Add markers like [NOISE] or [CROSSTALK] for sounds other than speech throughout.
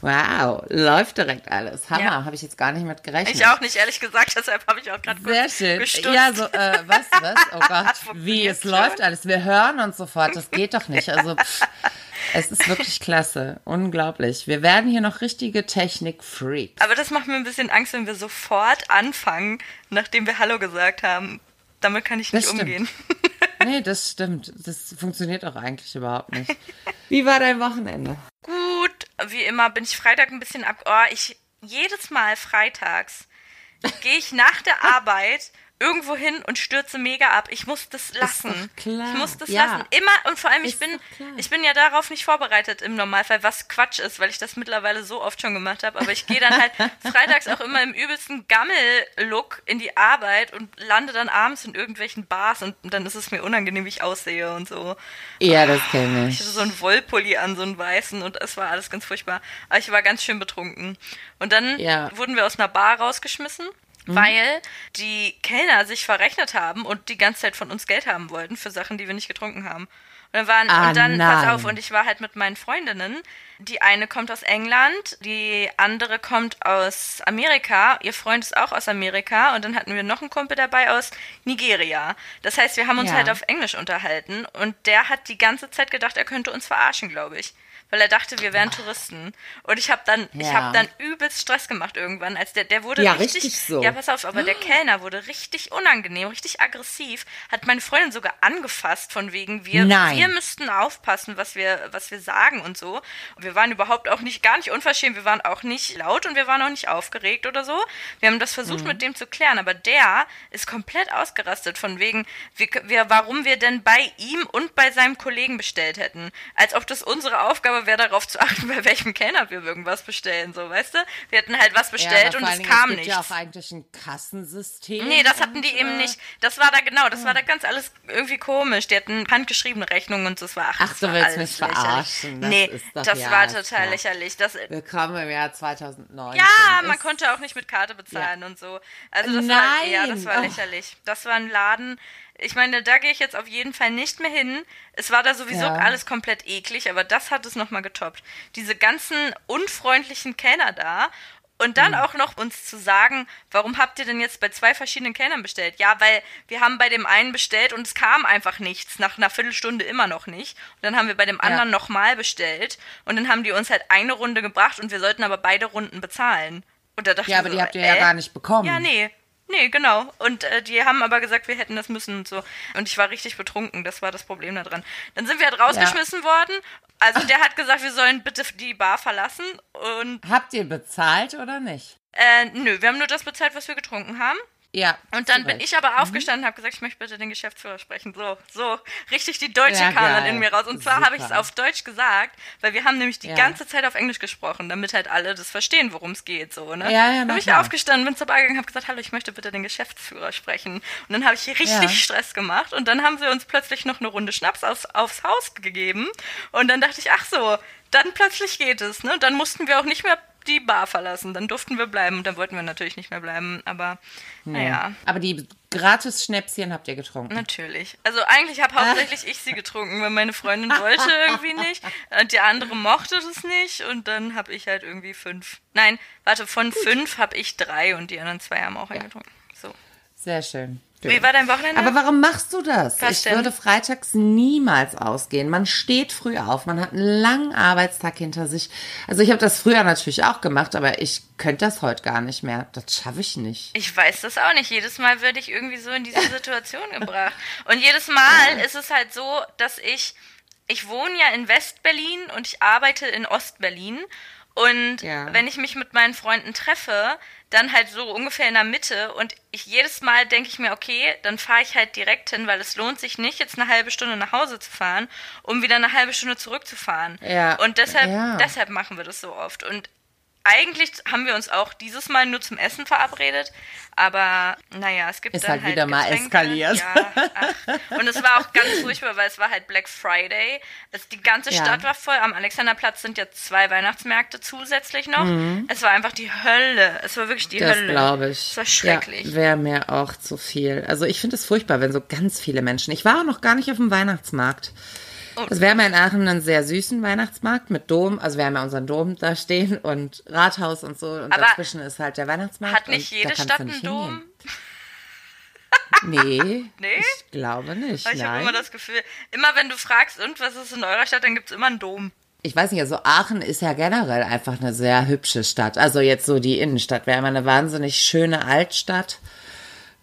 Wow, läuft direkt alles. Hammer, ja. habe ich jetzt gar nicht mit gerechnet. Ich auch nicht, ehrlich gesagt, [LAUGHS] deshalb habe ich auch gerade Sehr schön. Gestutzt. Ja, so, äh, was, was? Oh [LAUGHS] Gott, wie, es schon? läuft alles. Wir hören uns sofort, das geht doch nicht. Also, pff, es ist wirklich klasse, unglaublich. Wir werden hier noch richtige Technik-Freaks. Aber das macht mir ein bisschen Angst, wenn wir sofort anfangen, nachdem wir Hallo gesagt haben. Damit kann ich nicht das umgehen. nee, das stimmt. Das funktioniert auch eigentlich überhaupt nicht. [LAUGHS] Wie war dein Wochenende? Gut, wie immer bin ich Freitag ein bisschen ab. Oh, ich jedes Mal freitags gehe ich nach der [LAUGHS] Arbeit irgendwo hin und stürze mega ab. Ich muss das lassen. Ich muss das ja. lassen. Immer und vor allem ich bin ich bin ja darauf nicht vorbereitet im Normalfall, was Quatsch ist, weil ich das mittlerweile so oft schon gemacht habe, aber ich gehe dann halt [LAUGHS] freitags auch immer im übelsten Gammel-Look in die Arbeit und lande dann abends in irgendwelchen Bars und dann ist es mir unangenehm, wie ich aussehe und so. Ja, das kenne ich. Ich hatte so einen Wollpulli an, so einen weißen und es war alles ganz furchtbar. Aber ich war ganz schön betrunken. Und dann ja. wurden wir aus einer Bar rausgeschmissen mhm. weil die Kellner sich verrechnet haben und die ganze Zeit von uns Geld haben wollten für Sachen, die wir nicht getrunken haben. Und dann waren, ah, und dann, pass auf, und ich war halt mit meinen Freundinnen. Die eine kommt aus England, die andere kommt aus Amerika, ihr Freund ist auch aus Amerika und dann hatten wir noch einen Kumpel dabei aus Nigeria. Das heißt, wir haben uns ja. halt auf Englisch unterhalten und der hat die ganze Zeit gedacht, er könnte uns verarschen, glaube ich weil er dachte, wir wären Touristen. Und ich habe dann, ja. ich habe dann übelst Stress gemacht irgendwann, als der, der wurde ja, richtig, richtig so. ja, pass auf, aber der Kellner wurde richtig unangenehm, richtig aggressiv, hat meine Freundin sogar angefasst von wegen, wir, Nein. wir müssten aufpassen, was wir, was wir sagen und so. Und wir waren überhaupt auch nicht, gar nicht unverschämt, wir waren auch nicht laut und wir waren auch nicht aufgeregt oder so. Wir haben das versucht mhm. mit dem zu klären, aber der ist komplett ausgerastet von wegen, wir, wir, warum wir denn bei ihm und bei seinem Kollegen bestellt hätten. Als ob das unsere Aufgabe Aufgabe wäre darauf zu achten, bei welchem Kellner wir irgendwas bestellen, so, weißt du? Wir hatten halt was bestellt ja, und es kam nicht. ja auch eigentlich ein Kassensystem. Nee, das hatten die eben äh, nicht. Das war da genau, das war da ganz alles irgendwie komisch. Die hatten handgeschriebene Rechnungen und das war ach, ach du willst mich verarschen. Das nee, das ja, war total ja. lächerlich. Das, Willkommen im Jahr 2009. Ja, man konnte auch nicht mit Karte bezahlen und so. Also das Nein. war ja, das war lächerlich. Das war ein Laden, ich meine, da gehe ich jetzt auf jeden Fall nicht mehr hin. Es war da sowieso ja. alles komplett eklig, aber das hat es nochmal getoppt. Diese ganzen unfreundlichen Kellner da und dann mhm. auch noch uns zu sagen, warum habt ihr denn jetzt bei zwei verschiedenen Kellnern bestellt? Ja, weil wir haben bei dem einen bestellt und es kam einfach nichts, nach einer Viertelstunde immer noch nicht. Und dann haben wir bei dem anderen ja. nochmal bestellt und dann haben die uns halt eine Runde gebracht und wir sollten aber beide Runden bezahlen. Und da dachte ja, aber so, die habt ihr äh? ja gar nicht bekommen. Ja, nee. Nee, genau. Und äh, die haben aber gesagt, wir hätten das müssen und so. Und ich war richtig betrunken, das war das Problem daran. Dann sind wir halt rausgeschmissen ja. worden. Also [LAUGHS] der hat gesagt, wir sollen bitte die Bar verlassen. Und Habt ihr bezahlt oder nicht? Äh, nö, wir haben nur das bezahlt, was wir getrunken haben. Ja. Und dann bin ich aber mhm. aufgestanden und habe gesagt, ich möchte bitte den Geschäftsführer sprechen. So, so, richtig die Deutsche ja, kam dann in mir raus. Und zwar habe ich es auf Deutsch gesagt, weil wir haben nämlich die ja. ganze Zeit auf Englisch gesprochen, damit halt alle das verstehen, worum es geht. So, ne? Ja, ja, dann bin ich aufgestanden, bin zur Bar gegangen, habe gesagt, hallo, ich möchte bitte den Geschäftsführer sprechen. Und dann habe ich richtig ja. Stress gemacht und dann haben sie uns plötzlich noch eine Runde Schnaps aus, aufs Haus gegeben. Und dann dachte ich, ach so, dann plötzlich geht es. Ne? Dann mussten wir auch nicht mehr die Bar verlassen. Dann durften wir bleiben und dann wollten wir natürlich nicht mehr bleiben. Aber nee. naja. Aber die Gratis-Schnäpschen habt ihr getrunken? Natürlich. Also eigentlich habe hauptsächlich ich sie getrunken, weil meine Freundin wollte [LAUGHS] irgendwie nicht. Und die andere mochte das nicht. Und dann habe ich halt irgendwie fünf. Nein, warte, von Gut. fünf habe ich drei und die anderen zwei haben auch ja. getrunken. So. Sehr schön. Wie war dein Wochenende? Aber warum machst du das? Was ich denn? würde freitags niemals ausgehen. Man steht früh auf, man hat einen langen Arbeitstag hinter sich. Also ich habe das früher natürlich auch gemacht, aber ich könnte das heute gar nicht mehr. Das schaffe ich nicht. Ich weiß das auch nicht. Jedes Mal werde ich irgendwie so in diese Situation gebracht. Und jedes Mal ist es halt so, dass ich, ich wohne ja in Westberlin und ich arbeite in Ostberlin. Und ja. wenn ich mich mit meinen Freunden treffe, dann halt so ungefähr in der Mitte und ich jedes Mal denke ich mir, okay, dann fahre ich halt direkt hin, weil es lohnt sich nicht, jetzt eine halbe Stunde nach Hause zu fahren, um wieder eine halbe Stunde zurückzufahren. Ja. Und deshalb, ja. deshalb machen wir das so oft. Und eigentlich haben wir uns auch dieses Mal nur zum Essen verabredet, aber naja, es gibt ist dann halt, halt wieder Getränke. mal eskaliert. Ja, ach. Und es war auch ganz [LAUGHS] furchtbar, weil es war halt Black Friday. Es, die ganze ja. Stadt war voll. Am Alexanderplatz sind ja zwei Weihnachtsmärkte zusätzlich noch. Mhm. Es war einfach die Hölle. Es war wirklich die das Hölle. Das glaube ich. Es war schrecklich. Ja, Wäre mir auch zu viel. Also ich finde es furchtbar, wenn so ganz viele Menschen. Ich war auch noch gar nicht auf dem Weihnachtsmarkt. Also wir haben ja in Aachen einen sehr süßen Weihnachtsmarkt mit Dom. Also wir haben ja unseren Dom da stehen und Rathaus und so. Und Aber dazwischen ist halt der Weihnachtsmarkt. Hat nicht jede Stadt einen Dom? Nee, [LAUGHS] nee, ich glaube nicht. Aber ich habe immer das Gefühl, immer wenn du fragst, und was ist in eurer Stadt, dann gibt es immer einen Dom. Ich weiß nicht, also Aachen ist ja generell einfach eine sehr hübsche Stadt. Also jetzt so die Innenstadt wäre immer eine wahnsinnig schöne Altstadt.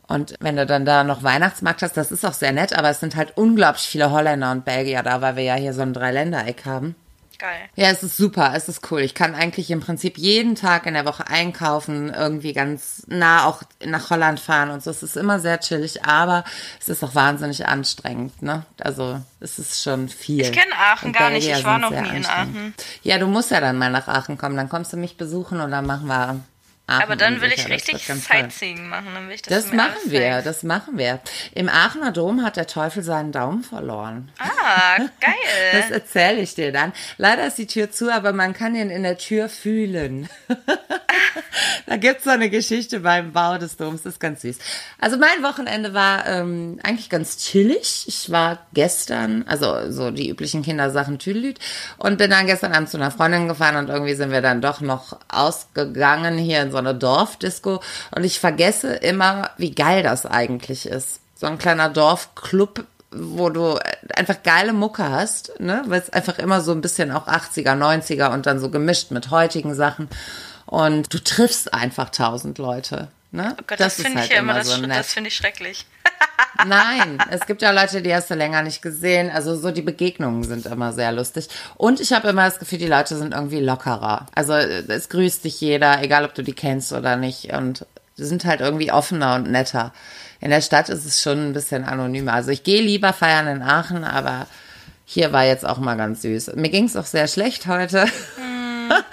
Und wenn du dann da noch Weihnachtsmarkt hast, das ist auch sehr nett, aber es sind halt unglaublich viele Holländer und Belgier da, weil wir ja hier so ein Dreiländereck haben. Geil. Ja, es ist super, es ist cool. Ich kann eigentlich im Prinzip jeden Tag in der Woche einkaufen, irgendwie ganz nah auch nach Holland fahren und so. Es ist immer sehr chillig, aber es ist auch wahnsinnig anstrengend, ne? Also, es ist schon viel. Ich kenne Aachen gar nicht, ich war noch nie in Aachen. Ja, du musst ja dann mal nach Aachen kommen, dann kommst du mich besuchen und dann machen wir Aachen Aber dann will ich richtig Sightseeing machen. Dann will ich das das machen wir, das machen wir. Im Aachener Dom hat der Teufel seinen Daumen verloren. Ah, [LAUGHS] geil. Das erzähle ich dir dann. Leider ist die Tür zu, aber man kann ihn in der Tür fühlen. [LAUGHS] da gibt's so eine Geschichte beim Bau des Doms, das ist ganz süß. Also mein Wochenende war ähm, eigentlich ganz chillig. Ich war gestern, also so die üblichen Kindersachen Tüdelüt und bin dann gestern Abend zu einer Freundin gefahren und irgendwie sind wir dann doch noch ausgegangen hier in so eine Dorfdisco und ich vergesse immer, wie geil das eigentlich ist. So ein kleiner Dorfclub wo du einfach geile Mucke hast, ne? Weil es einfach immer so ein bisschen auch 80er, 90er und dann so gemischt mit heutigen Sachen. Und du triffst einfach tausend Leute. Ne? Oh Gott, das, das finde halt ich ja immer, das, so das finde ich schrecklich. [LAUGHS] Nein, es gibt ja Leute, die hast du länger nicht gesehen. Also so die Begegnungen sind immer sehr lustig. Und ich habe immer das Gefühl, die Leute sind irgendwie lockerer. Also es grüßt dich jeder, egal ob du die kennst oder nicht. Und die sind halt irgendwie offener und netter. In der Stadt ist es schon ein bisschen anonymer. Also ich gehe lieber feiern in Aachen, aber hier war jetzt auch mal ganz süß. Mir ging es auch sehr schlecht heute. Mm. [LAUGHS]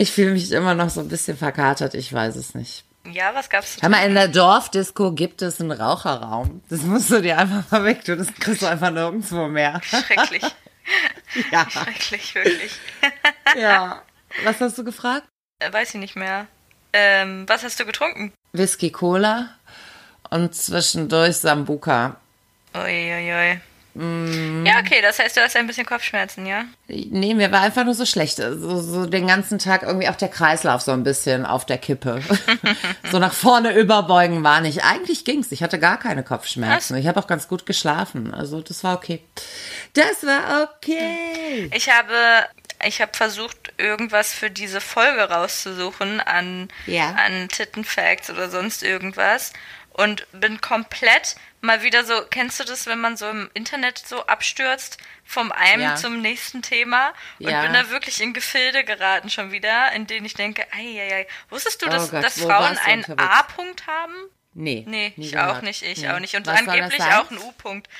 Ich fühle mich immer noch so ein bisschen verkatert, ich weiß es nicht. Ja, was gab's? Hör mal, in der Dorfdisco gibt es einen Raucherraum. Das musst du dir einfach mal weg tun. Das kriegst du einfach nirgendwo mehr. Schrecklich. [LAUGHS] ja. Schrecklich, wirklich. [LAUGHS] ja. Was hast du gefragt? Äh, weiß ich nicht mehr. Ähm, was hast du getrunken? Whisky Cola und zwischendurch Sambuka. Uiuiui. Ui, ui. Mm. Ja, okay, das heißt, du hast ein bisschen Kopfschmerzen, ja? Nee, mir war einfach nur so schlecht. So, so den ganzen Tag irgendwie auch der Kreislauf so ein bisschen auf der Kippe. [LAUGHS] so nach vorne überbeugen war nicht. Eigentlich ging's. Ich hatte gar keine Kopfschmerzen. Was? Ich habe auch ganz gut geschlafen. Also das war okay. Das war okay. Ich habe ich habe versucht, irgendwas für diese Folge rauszusuchen an, ja. an Tittenfacts oder sonst irgendwas und bin komplett mal wieder so, kennst du das, wenn man so im Internet so abstürzt, vom einen ja. zum nächsten Thema und ja. bin da wirklich in Gefilde geraten schon wieder, in denen ich denke, ei, wusstest du, oh dass, Gott, dass Frauen einen A-Punkt haben? Nee. Nee, ich gehört. auch nicht, ich nee. auch nicht. Und Was angeblich auch einen U-Punkt. [LAUGHS]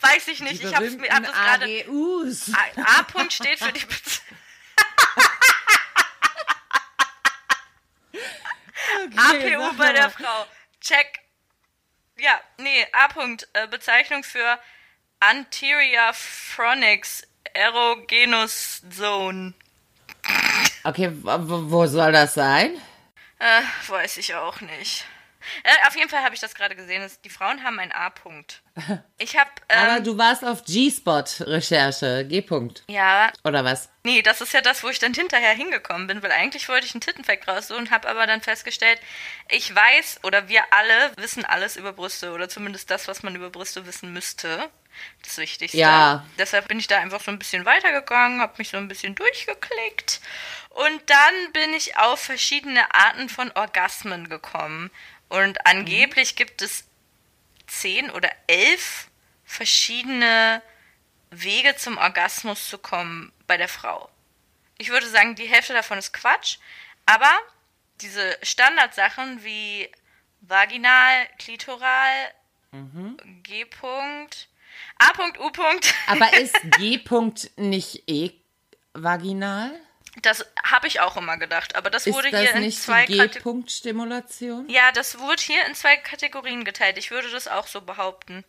Weiß ich nicht, ich habe hab das gerade. A-Punkt steht für die [LAUGHS] [LAUGHS] Okay, APU bei der Frau. Check. Ja, nee, A-Punkt. Äh, Bezeichnung für Anterior Phronix Erogenous Zone. Okay, wo soll das sein? Äh, weiß ich auch nicht. Äh, auf jeden Fall habe ich das gerade gesehen. Die Frauen haben einen A-Punkt. [LAUGHS] Ich habe. Ähm, Aber du warst auf G-Spot-Recherche. G-Punkt. Ja. Oder was? Nee, das ist ja das, wo ich dann hinterher hingekommen bin, weil eigentlich wollte ich einen Tittenfact raussuchen, habe aber dann festgestellt, ich weiß oder wir alle wissen alles über Brüste oder zumindest das, was man über Brüste wissen müsste. Das Wichtigste. Ja. Deshalb bin ich da einfach so ein bisschen weitergegangen, habe mich so ein bisschen durchgeklickt und dann bin ich auf verschiedene Arten von Orgasmen gekommen. Und angeblich gibt es zehn oder elf verschiedene Wege zum Orgasmus zu kommen bei der Frau. Ich würde sagen, die Hälfte davon ist Quatsch, aber diese Standardsachen wie vaginal, klitoral, mhm. G-Punkt, A-Punkt, U-Punkt. Aber [LAUGHS] ist G-Punkt nicht eh vaginal? Das habe ich auch immer gedacht, aber das ist wurde das hier in zwei G-Punkt-Stimulation? Ja, das wurde hier in zwei Kategorien geteilt. Ich würde das auch so behaupten.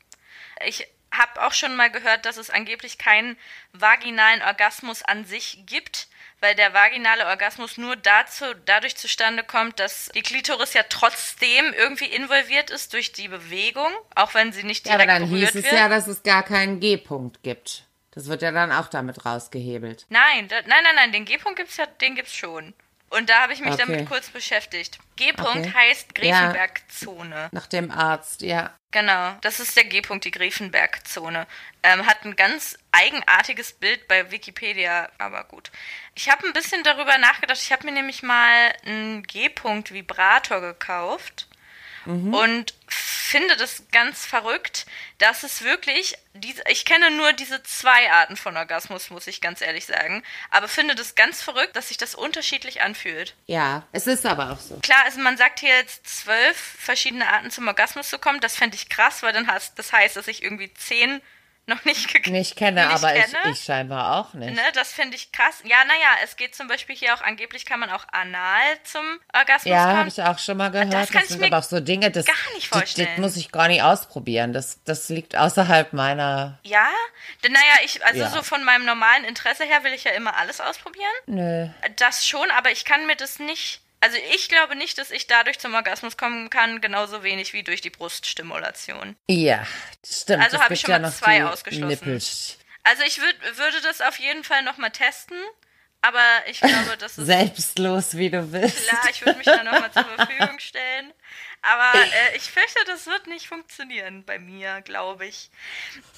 Ich habe auch schon mal gehört, dass es angeblich keinen vaginalen Orgasmus an sich gibt, weil der vaginale Orgasmus nur dazu, dadurch zustande kommt, dass die Klitoris ja trotzdem irgendwie involviert ist durch die Bewegung, auch wenn sie nicht direkt ja, aber dann hieß es wird. ja, dass es gar keinen G-Punkt gibt. Das wird ja dann auch damit rausgehebelt. Nein, da, nein, nein, nein, den G-Punkt gibt's ja, den gibt's schon. Und da habe ich mich okay. damit kurz beschäftigt. G-Punkt okay. heißt Grevenberg-Zone. Ja, nach dem Arzt, ja. Genau, das ist der G-Punkt, die Grevenberg-Zone. Ähm, hat ein ganz eigenartiges Bild bei Wikipedia, aber gut. Ich habe ein bisschen darüber nachgedacht. Ich habe mir nämlich mal einen G-Punkt-Vibrator gekauft mhm. und finde das ganz verrückt, dass es wirklich, diese, ich kenne nur diese zwei Arten von Orgasmus, muss ich ganz ehrlich sagen, aber finde das ganz verrückt, dass sich das unterschiedlich anfühlt. Ja, es ist aber auch so. Klar, also man sagt hier jetzt zwölf verschiedene Arten zum Orgasmus zu kommen, das fände ich krass, weil dann hast, das heißt, dass ich irgendwie zehn noch nicht, nicht kenne, nicht aber kenne. Ich, ich scheinbar auch nicht. Ne, das finde ich krass. Ja, naja, es geht zum Beispiel hier auch, angeblich kann man auch anal zum Orgasmus ja, kommen. Ja, habe ich auch schon mal gehört. Das, das sind aber auch so Dinge, das, gar nicht vorstellen. Das, das, muss ich gar nicht ausprobieren. Das, das liegt außerhalb meiner... Ja? Denn naja, ich, also ja. so von meinem normalen Interesse her will ich ja immer alles ausprobieren. Nö. Das schon, aber ich kann mir das nicht also ich glaube nicht, dass ich dadurch zum Orgasmus kommen kann, genauso wenig wie durch die Bruststimulation. Ja, stimmt. Also habe ich schon ja mal zwei ausgeschlossen. Nippels. Also ich würd, würde das auf jeden Fall nochmal testen, aber ich glaube, [LAUGHS] das ist... Selbstlos, wie du willst. Klar, ich würde mich da nochmal zur Verfügung stellen. Aber [LAUGHS] äh, ich fürchte, das wird nicht funktionieren bei mir, glaube ich.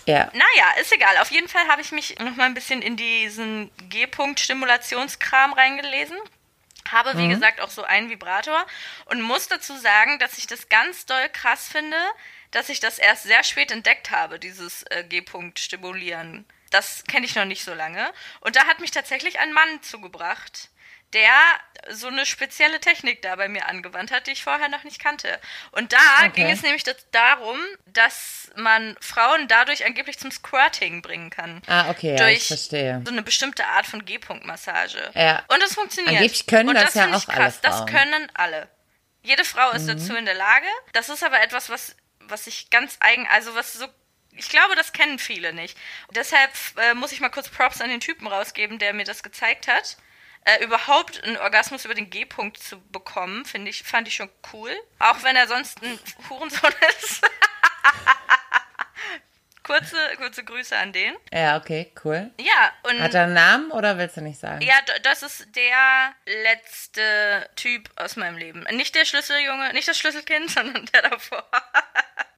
Ja. Naja, ist egal. Auf jeden Fall habe ich mich nochmal ein bisschen in diesen G-Punkt-Stimulationskram reingelesen habe, wie mhm. gesagt, auch so einen Vibrator und muss dazu sagen, dass ich das ganz doll krass finde, dass ich das erst sehr spät entdeckt habe, dieses äh, G-Punkt stimulieren. Das kenne ich noch nicht so lange. Und da hat mich tatsächlich ein Mann zugebracht, der so eine spezielle Technik da bei mir angewandt hat, die ich vorher noch nicht kannte. Und da okay. ging es nämlich darum, dass man Frauen dadurch angeblich zum Squirting bringen kann. Ah, okay, durch ja, ich verstehe. so eine bestimmte Art von G-Punkt-Massage. Ja. Und das funktioniert. Angeblich können Und das, das ja auch krass. alle Frauen. Das können alle. Jede Frau ist mhm. dazu in der Lage. Das ist aber etwas, was, was ich ganz eigen, also was so ich glaube, das kennen viele nicht. Deshalb äh, muss ich mal kurz Props an den Typen rausgeben, der mir das gezeigt hat äh, überhaupt einen Orgasmus über den G-Punkt zu bekommen, finde ich, fand ich schon cool. Auch wenn er sonst ein Hurensohn [LAUGHS] ist. kurze, kurze Grüße an den. Ja, okay, cool. Ja, und. Hat er einen Namen oder willst du nicht sagen? Ja, das ist der letzte Typ aus meinem Leben. Nicht der Schlüsseljunge, nicht das Schlüsselkind, [LAUGHS] sondern der davor.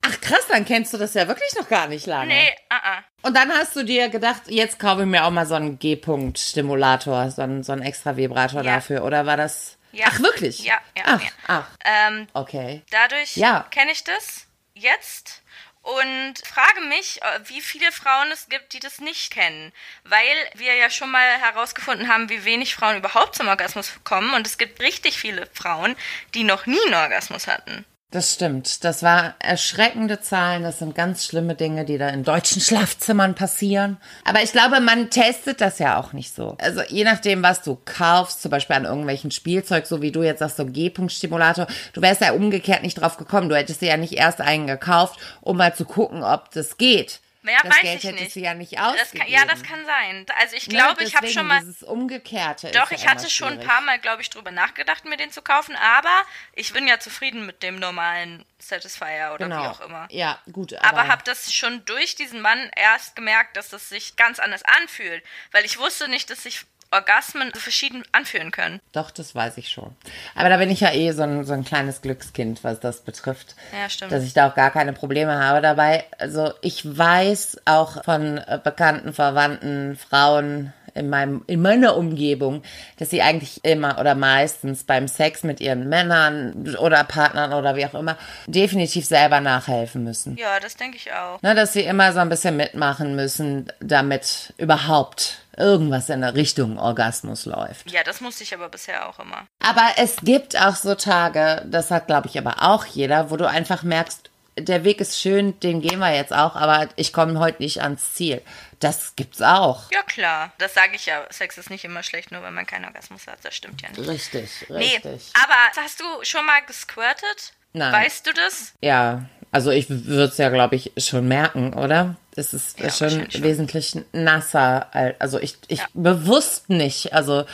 Ach krass, dann kennst du das ja wirklich noch gar nicht lange. Nee, uh -uh. Und dann hast du dir gedacht, jetzt kaufe ich mir auch mal so einen G-Punkt-Stimulator, so einen, so einen extra Vibrator ja. dafür. Oder war das. Ja. Ach, wirklich? Ja, ja. Ach, ja. ach. Ähm, okay. Dadurch ja. kenne ich das jetzt und frage mich, äh, wie viele Frauen es gibt, die das nicht kennen. Weil wir ja schon mal herausgefunden haben, wie wenig Frauen überhaupt zum Orgasmus kommen. Und es gibt richtig viele Frauen, die noch nie einen Orgasmus hatten. Das stimmt. Das war erschreckende Zahlen. Das sind ganz schlimme Dinge, die da in deutschen [LAUGHS] Schlafzimmern passieren. Aber ich glaube, man testet das ja auch nicht so. Also je nachdem, was du kaufst, zum Beispiel an irgendwelchen Spielzeug, so wie du jetzt sagst, so G-Punkt-Stimulator, du wärst ja umgekehrt nicht drauf gekommen. Du hättest dir ja nicht erst einen gekauft, um mal zu gucken, ob das geht. Ja, das weiß Geld ich hättest nicht. du ja nicht ausgegeben. Kann, ja, das kann sein. Also ich glaube, ja, ich habe schon mal. Dieses Umgekehrte. Doch, ich hatte schon ein paar Mal, glaube ich, drüber nachgedacht, mir den zu kaufen. Aber ich bin ja zufrieden mit dem normalen Satisfier oder genau. wie auch immer. Ja, gut. Aber, aber habe das schon durch diesen Mann erst gemerkt, dass das sich ganz anders anfühlt, weil ich wusste nicht, dass sich Orgasmen verschieden anfühlen können. Doch, das weiß ich schon. Aber da bin ich ja eh so ein, so ein kleines Glückskind, was das betrifft. Ja, stimmt. Dass ich da auch gar keine Probleme habe dabei. Also ich weiß auch von äh, bekannten, Verwandten, Frauen, in, meinem, in meiner Umgebung, dass sie eigentlich immer oder meistens beim Sex mit ihren Männern oder Partnern oder wie auch immer definitiv selber nachhelfen müssen. Ja, das denke ich auch. Ne, dass sie immer so ein bisschen mitmachen müssen, damit überhaupt irgendwas in der Richtung Orgasmus läuft. Ja, das musste ich aber bisher auch immer. Aber es gibt auch so Tage, das hat glaube ich aber auch jeder, wo du einfach merkst, der Weg ist schön, den gehen wir jetzt auch, aber ich komme heute nicht ans Ziel. Das gibt's auch. Ja, klar. Das sage ich ja. Sex ist nicht immer schlecht, nur wenn man keinen Orgasmus hat. Das stimmt ja nicht. Richtig, richtig. Nee, aber hast du schon mal gesquirtet? Nein. Weißt du das? Ja, Also ich würde es ja, glaube ich, schon merken, oder? Es ist ja, schon wesentlich nasser. Also ich, ich ja. bewusst nicht. Also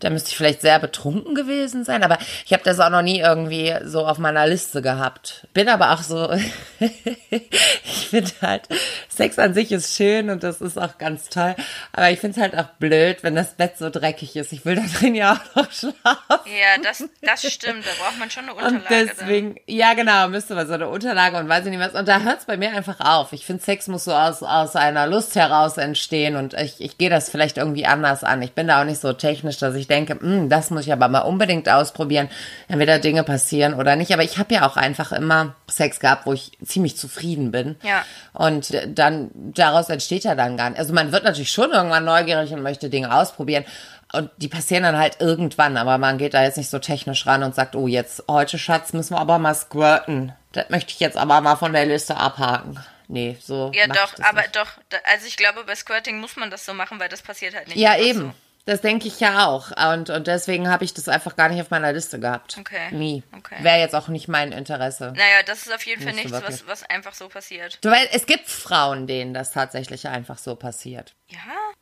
da müsste ich vielleicht sehr betrunken gewesen sein, aber ich habe das auch noch nie irgendwie so auf meiner Liste gehabt. Bin aber auch so, [LAUGHS] ich finde halt, Sex an sich ist schön und das ist auch ganz toll, aber ich finde es halt auch blöd, wenn das Bett so dreckig ist. Ich will da drin ja auch noch schlafen. Ja, das, das stimmt, da braucht man schon eine Unterlage. Und deswegen, dann. ja genau, müsste man so eine Unterlage und weiß ich nicht was. Und da hört es bei mir einfach auf. Ich finde, Sex muss so aus, aus einer Lust heraus entstehen und ich, ich gehe das vielleicht irgendwie anders an. Ich bin da auch nicht so technisch, dass ich denke, hm, das muss ich aber mal unbedingt ausprobieren, entweder Dinge passieren oder nicht. Aber ich habe ja auch einfach immer Sex gehabt, wo ich ziemlich zufrieden bin. Ja. Und dann daraus entsteht ja dann gar nicht. Also man wird natürlich schon irgendwann neugierig und möchte Dinge ausprobieren. Und die passieren dann halt irgendwann, aber man geht da jetzt nicht so technisch ran und sagt, oh, jetzt heute, Schatz, müssen wir aber mal squirten. Das möchte ich jetzt aber mal von der Liste abhaken. Nee, so. Ja, doch, aber nicht. doch. Also ich glaube, bei Squirting muss man das so machen, weil das passiert halt nicht. Ja, eben. So. Das denke ich ja auch. Und, und deswegen habe ich das einfach gar nicht auf meiner Liste gehabt. Okay. Nie. Okay. Wäre jetzt auch nicht mein Interesse. Naja, das ist auf jeden Fall nichts, was, was einfach so passiert. Du weißt, es gibt Frauen, denen das tatsächlich einfach so passiert. Ja?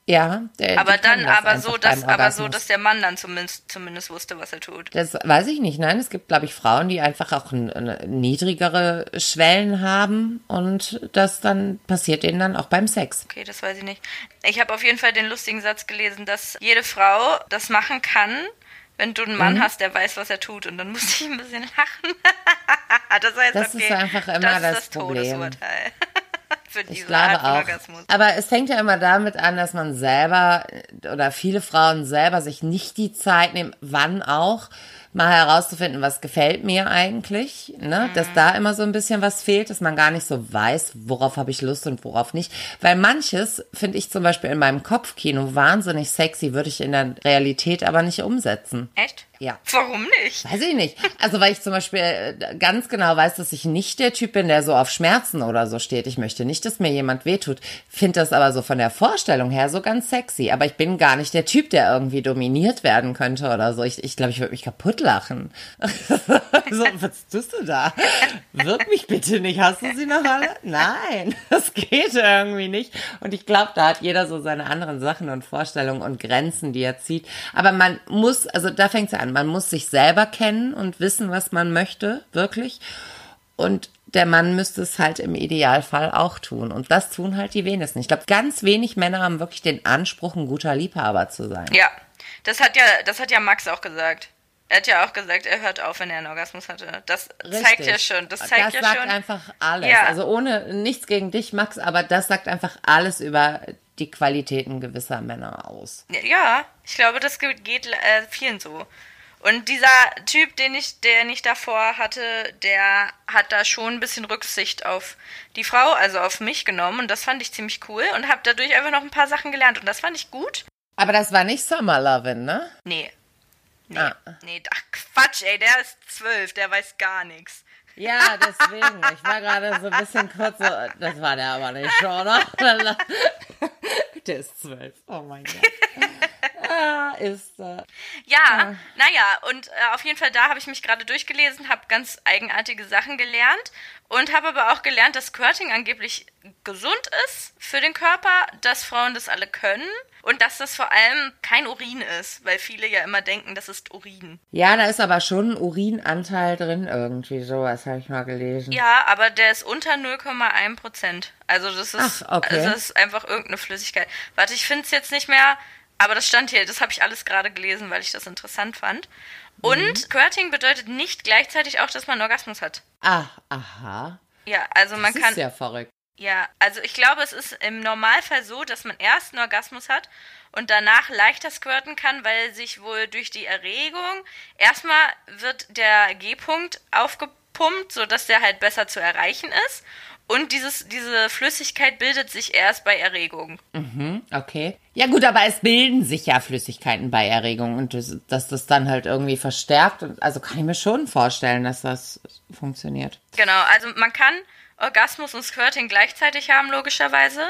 Ja. Der, aber dann, aber so, dass, aber so, dass der Mann dann zumindest, zumindest wusste, was er tut. Das weiß ich nicht. Nein, es gibt, glaube ich, Frauen, die einfach auch niedrigere Schwellen haben und das dann passiert denen dann auch beim Sex. Okay, das weiß ich nicht. Ich habe auf jeden Fall den lustigen Satz gelesen, dass jede Frau das machen kann, wenn du einen Mann mhm. hast, der weiß, was er tut. Und dann muss ich ein bisschen lachen. [LAUGHS] das, heißt, das okay, ist einfach immer das, das, das Problem. Todesurteil. [LAUGHS] ich glaube auch. Orgasmus. Aber es fängt ja immer damit an, dass man selber oder viele Frauen selber sich nicht die Zeit nehmen, wann auch, mal herauszufinden, was gefällt mir eigentlich, ne? Mhm. Dass da immer so ein bisschen was fehlt, dass man gar nicht so weiß, worauf habe ich Lust und worauf nicht. Weil manches finde ich zum Beispiel in meinem Kopfkino wahnsinnig sexy, würde ich in der Realität aber nicht umsetzen. Echt? Ja. Warum nicht? Weiß ich nicht. Also weil ich zum Beispiel äh, ganz genau weiß, dass ich nicht der Typ bin, der so auf Schmerzen oder so steht. Ich möchte nicht, dass mir jemand wehtut. Finde das aber so von der Vorstellung her so ganz sexy. Aber ich bin gar nicht der Typ, der irgendwie dominiert werden könnte oder so. Ich glaube, ich, glaub, ich würde mich kaputt lachen. [LAUGHS] so, was tust du da? Wirk mich bitte nicht. Hast du sie noch alle? Nein, [LAUGHS] das geht irgendwie nicht. Und ich glaube, da hat jeder so seine anderen Sachen und Vorstellungen und Grenzen, die er zieht. Aber man muss, also da fängt es an man muss sich selber kennen und wissen, was man möchte, wirklich. Und der Mann müsste es halt im Idealfall auch tun. Und das tun halt die wenigsten. Ich glaube, ganz wenig Männer haben wirklich den Anspruch, ein guter Liebhaber zu sein. Ja, das hat ja, das hat ja Max auch gesagt. Er hat ja auch gesagt, er hört auf, wenn er einen Orgasmus hatte. Das Richtig. zeigt ja schon. Das zeigt das ja sagt einfach alles. Ja. Also ohne nichts gegen dich, Max, aber das sagt einfach alles über die Qualitäten gewisser Männer aus. Ja, ich glaube, das geht äh, vielen so. Und dieser Typ, den ich, den ich davor hatte, der hat da schon ein bisschen Rücksicht auf die Frau, also auf mich genommen. Und das fand ich ziemlich cool und habe dadurch einfach noch ein paar Sachen gelernt. Und das fand ich gut. Aber das war nicht Summer Lovin', ne? Nee. Nee, ah. nee, ach Quatsch, ey, der ist zwölf, der weiß gar nichts. Ja, deswegen. Ich war gerade so ein bisschen kurz so, das war der aber nicht schon, oder? [LAUGHS] Der ist zwölf. Oh mein Gott. ah, ist er. Ja, ah. naja, und äh, auf jeden Fall da habe ich mich gerade durchgelesen, habe ganz eigenartige Sachen gelernt und habe aber auch gelernt, dass Squirting angeblich gesund ist für den Körper, dass Frauen das alle können und dass das vor allem kein Urin ist, weil viele ja immer denken, das ist Urin. Ja, da ist aber schon ein Urinanteil drin irgendwie, sowas habe ich mal gelesen. Ja, aber der ist unter 0,1 Prozent. Also das ist, Ach, okay. das ist einfach irgendeine Flüssigkeit. Warte, ich finde es jetzt nicht mehr aber das stand hier, das habe ich alles gerade gelesen, weil ich das interessant fand. Und mhm. Squirting bedeutet nicht gleichzeitig auch, dass man Orgasmus hat. Ah, aha. Ja, also man das kann. Ist ja verrückt. Ja, also ich glaube, es ist im Normalfall so, dass man erst einen Orgasmus hat und danach leichter squirten kann, weil sich wohl durch die Erregung erstmal wird der G-Punkt aufgepumpt, sodass der halt besser zu erreichen ist. Und dieses, diese Flüssigkeit bildet sich erst bei Erregung. Mhm, okay. Ja gut, aber es bilden sich ja Flüssigkeiten bei Erregung und das, dass das dann halt irgendwie verstärkt. Und, also kann ich mir schon vorstellen, dass das funktioniert. Genau, also man kann Orgasmus und Squirting gleichzeitig haben, logischerweise.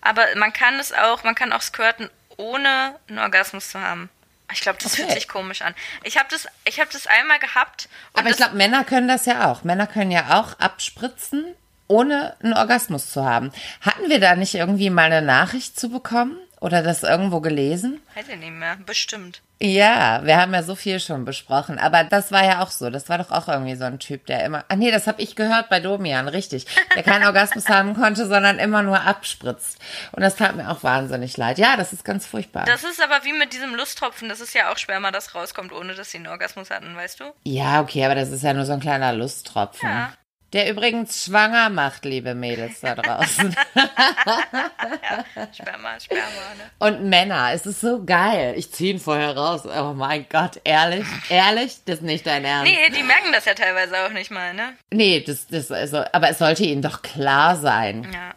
Aber man kann es auch, man kann auch squirten, ohne einen Orgasmus zu haben. Ich glaube, das okay. fühlt sich komisch an. Ich habe das, ich hab das einmal gehabt. Aber ich glaube, Männer können das ja auch. Männer können ja auch abspritzen, ohne einen Orgasmus zu haben. Hatten wir da nicht irgendwie mal eine Nachricht zu bekommen? Oder das irgendwo gelesen? Hätte nicht mehr, bestimmt. Ja, wir haben ja so viel schon besprochen, aber das war ja auch so. Das war doch auch irgendwie so ein Typ, der immer. Ah nee, das habe ich gehört bei Domian, richtig. Der keinen Orgasmus [LAUGHS] haben konnte, sondern immer nur abspritzt. Und das tat mir auch wahnsinnig leid. Ja, das ist ganz furchtbar. Das ist aber wie mit diesem Lusttropfen. Das ist ja auch Sperma, das rauskommt, ohne dass sie einen Orgasmus hatten, weißt du? Ja, okay, aber das ist ja nur so ein kleiner Lusttropfen. Ja. Der übrigens schwanger macht, liebe Mädels da draußen. [LAUGHS] ja, Sperma, Sperma, ne? Und Männer, es ist so geil. Ich ziehe ihn vorher raus. Oh mein Gott, ehrlich, ehrlich, das ist nicht dein Ernst. Nee, die merken das ja teilweise auch nicht mal, ne? Nee, das, das, also, aber es sollte ihnen doch klar sein. Ja.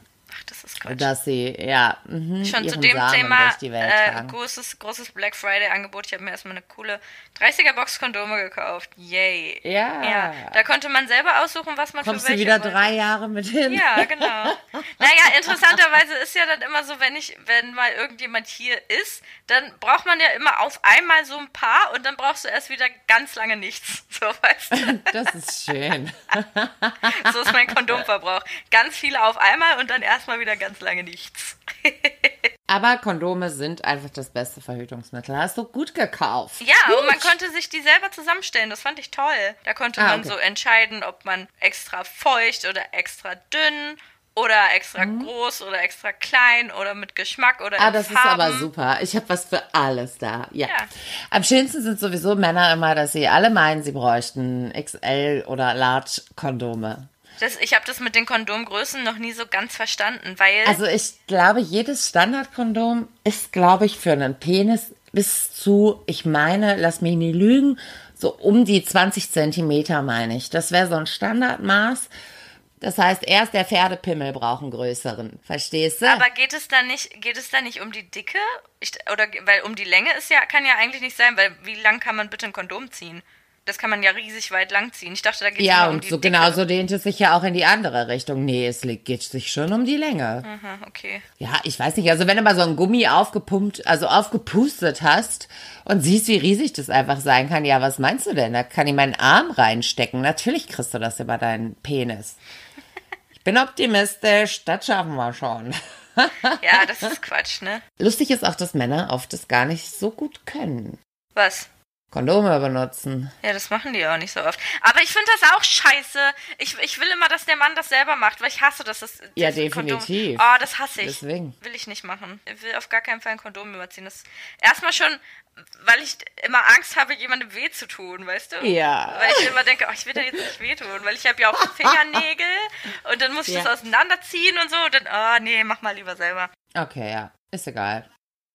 Quatsch. Dass sie, ja, mh, Schon zu dem Samen Thema äh, großes, großes Black Friday-Angebot. Ich habe mir erstmal eine coole 30er-Box Kondome gekauft. Yay. Ja. ja. Da konnte man selber aussuchen, was man Kommst für welche du wieder wollte. drei Jahre mit hin? Ja, genau. [LAUGHS] naja, interessanterweise ist ja dann immer so, wenn ich, wenn mal irgendjemand hier ist, dann braucht man ja immer auf einmal so ein paar und dann brauchst du erst wieder ganz lange nichts. [LAUGHS] So, weißt du? Das ist schön. [LAUGHS] so ist mein Kondomverbrauch. Ganz viele auf einmal und dann erstmal wieder ganz lange nichts. [LAUGHS] Aber Kondome sind einfach das beste Verhütungsmittel. Hast du gut gekauft. Ja, gut. und man konnte sich die selber zusammenstellen. Das fand ich toll. Da konnte ah, man okay. so entscheiden, ob man extra feucht oder extra dünn oder extra mhm. groß oder extra klein oder mit Geschmack oder Ah, das Farben. ist aber super. Ich habe was für alles da. Ja. ja. Am schönsten sind sowieso Männer immer, dass sie alle meinen, sie bräuchten XL oder Large Kondome. Das, ich habe das mit den Kondomgrößen noch nie so ganz verstanden, weil. Also ich glaube, jedes Standardkondom ist, glaube ich, für einen Penis bis zu, ich meine, lass mich nie lügen, so um die 20 Zentimeter, meine ich. Das wäre so ein Standardmaß. Das heißt, erst der Pferdepimmel braucht einen größeren. Verstehst du? Aber geht es da nicht, geht es da nicht um die Dicke? Ich, oder weil um die Länge ist ja, kann ja eigentlich nicht sein, weil wie lang kann man bitte ein Kondom ziehen? Das kann man ja riesig weit lang ziehen. Ich dachte, da geht es ja, um die Ja, und so genau so dehnt es sich ja auch in die andere Richtung. Nee, es geht sich schon um die Länge. Aha, okay. Ja, ich weiß nicht. Also wenn du mal so ein Gummi aufgepumpt, also aufgepustet hast und siehst, wie riesig das einfach sein kann, ja, was meinst du denn? Da kann ich meinen Arm reinstecken. Natürlich kriegst du das über deinen Penis. Ich bin optimistisch, das schaffen wir schon. [LAUGHS] ja, das ist Quatsch, ne? Lustig ist auch, dass Männer oft das gar nicht so gut können. Was? Kondome benutzen. Ja, das machen die auch nicht so oft. Aber ich finde das auch scheiße. Ich, ich will immer, dass der Mann das selber macht, weil ich hasse das. das ja, definitiv. Kondom. Oh, das hasse ich. Deswegen. Will ich nicht machen. Ich will auf gar keinen Fall ein Kondom überziehen. Das erstmal schon, weil ich immer Angst habe, jemandem weh zu tun, weißt du? Ja. Weil ich immer denke, oh, ich will dir jetzt nicht weh tun, weil ich habe ja auch [LAUGHS] Fingernägel und dann muss ich ja. das auseinanderziehen und so und dann, oh nee, mach mal lieber selber. Okay, ja. Ist egal.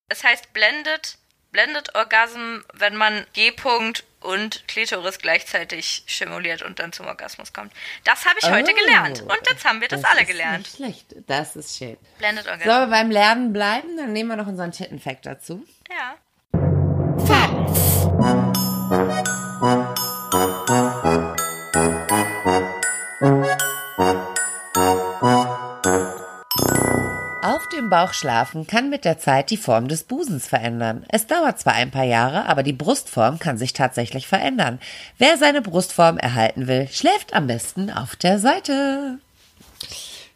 Es heißt Blended Blended Orgasm, wenn man G-Punkt und Klitoris gleichzeitig stimuliert und dann zum Orgasmus kommt. Das habe ich oh, heute gelernt. Und jetzt haben wir das, das alle gelernt. Nicht schlecht. Das ist schön. Blended Orgasm. Sollen wir beim Lernen bleiben? Dann nehmen wir noch unseren Tittenfact dazu. Ja. Dem Bauch schlafen kann mit der Zeit die Form des Busens verändern. Es dauert zwar ein paar Jahre, aber die Brustform kann sich tatsächlich verändern. Wer seine Brustform erhalten will, schläft am besten auf der Seite.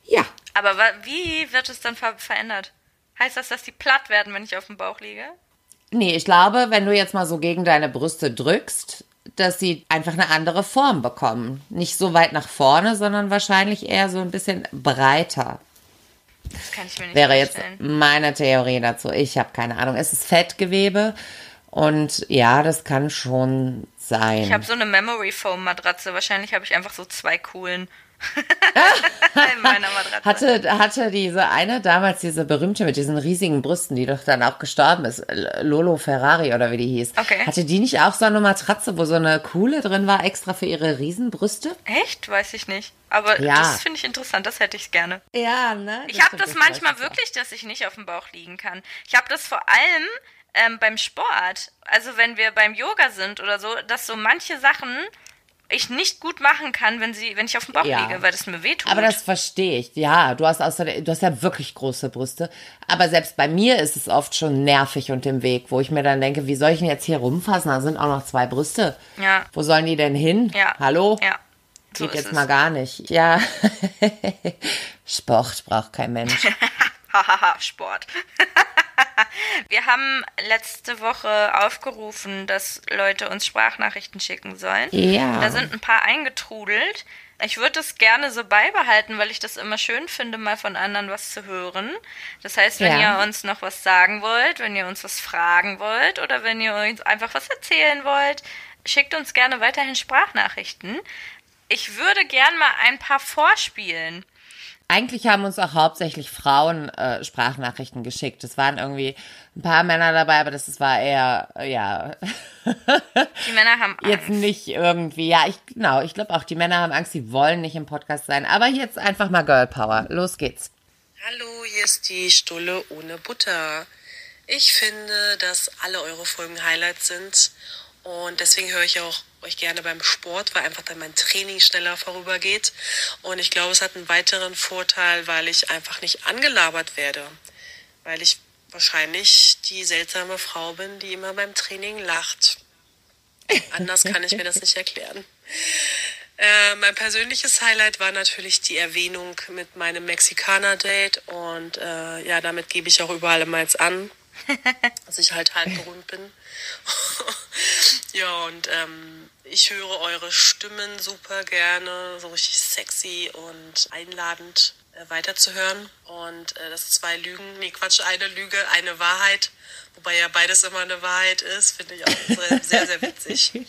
Ja. Aber wie wird es dann ver verändert? Heißt das, dass die platt werden, wenn ich auf dem Bauch liege? Nee, ich glaube, wenn du jetzt mal so gegen deine Brüste drückst, dass sie einfach eine andere Form bekommen. Nicht so weit nach vorne, sondern wahrscheinlich eher so ein bisschen breiter. Das kann ich mir nicht Wäre jetzt meine Theorie dazu. Ich habe keine Ahnung. Es ist Fettgewebe und ja, das kann schon sein. Ich habe so eine Memory Foam Matratze. Wahrscheinlich habe ich einfach so zwei coolen in meiner Matratze. Hatte, hatte diese eine damals, diese berühmte mit diesen riesigen Brüsten, die doch dann auch gestorben ist, Lolo Ferrari oder wie die hieß. Okay. Hatte die nicht auch so eine Matratze, wo so eine Kuhle drin war, extra für ihre Riesenbrüste? Echt? Weiß ich nicht. Aber ja. das finde ich interessant, das hätte ich gerne. Ja, ne? Ich habe das manchmal wirklich, dass ich nicht auf dem Bauch liegen kann. Ich habe das vor allem ähm, beim Sport, also wenn wir beim Yoga sind oder so, dass so manche Sachen ich nicht gut machen kann, wenn sie, wenn ich auf dem Bauch ja. liege, weil das mir wehtut. Aber das verstehe ich. Ja, du hast außerdem, du hast ja wirklich große Brüste. Aber selbst bei mir ist es oft schon nervig und im Weg, wo ich mir dann denke, wie soll ich denn jetzt hier rumfassen? Da sind auch noch zwei Brüste. Ja. Wo sollen die denn hin? Ja. Hallo? Ja. So Geht jetzt es. mal gar nicht. Ja. [LAUGHS] Sport braucht kein Mensch. [LAUGHS] Hahaha, Sport. [LAUGHS] [LAUGHS] Wir haben letzte Woche aufgerufen, dass Leute uns Sprachnachrichten schicken sollen. Ja. Da sind ein paar eingetrudelt. Ich würde es gerne so beibehalten, weil ich das immer schön finde, mal von anderen was zu hören. Das heißt, wenn ja. ihr uns noch was sagen wollt, wenn ihr uns was fragen wollt oder wenn ihr uns einfach was erzählen wollt, schickt uns gerne weiterhin Sprachnachrichten. Ich würde gern mal ein paar vorspielen. Eigentlich haben uns auch hauptsächlich Frauen äh, Sprachnachrichten geschickt. Es waren irgendwie ein paar Männer dabei, aber das, das war eher, äh, ja. Die Männer haben [LAUGHS] Angst. Jetzt nicht irgendwie, ja, ich, genau, ich glaube auch, die Männer haben Angst, sie wollen nicht im Podcast sein. Aber jetzt einfach mal Girl Power. Los geht's. Hallo, hier ist die Stulle ohne Butter. Ich finde, dass alle eure Folgen Highlights sind und deswegen höre ich auch euch gerne beim Sport, weil einfach dann mein Training schneller vorübergeht. Und ich glaube, es hat einen weiteren Vorteil, weil ich einfach nicht angelabert werde. Weil ich wahrscheinlich die seltsame Frau bin, die immer beim Training lacht. Anders kann ich mir das nicht erklären. Äh, mein persönliches Highlight war natürlich die Erwähnung mit meinem Mexikaner-Date und äh, ja, damit gebe ich auch überall immer jetzt an, [LAUGHS] dass ich halt halb berühmt bin. [LAUGHS] ja, und ähm, ich höre eure Stimmen super gerne, so richtig sexy und einladend äh, weiterzuhören. Und äh, das zwei Lügen, nee Quatsch, eine Lüge, eine Wahrheit. Wobei ja beides immer eine Wahrheit ist, finde ich auch sehr, sehr, sehr witzig. [LAUGHS]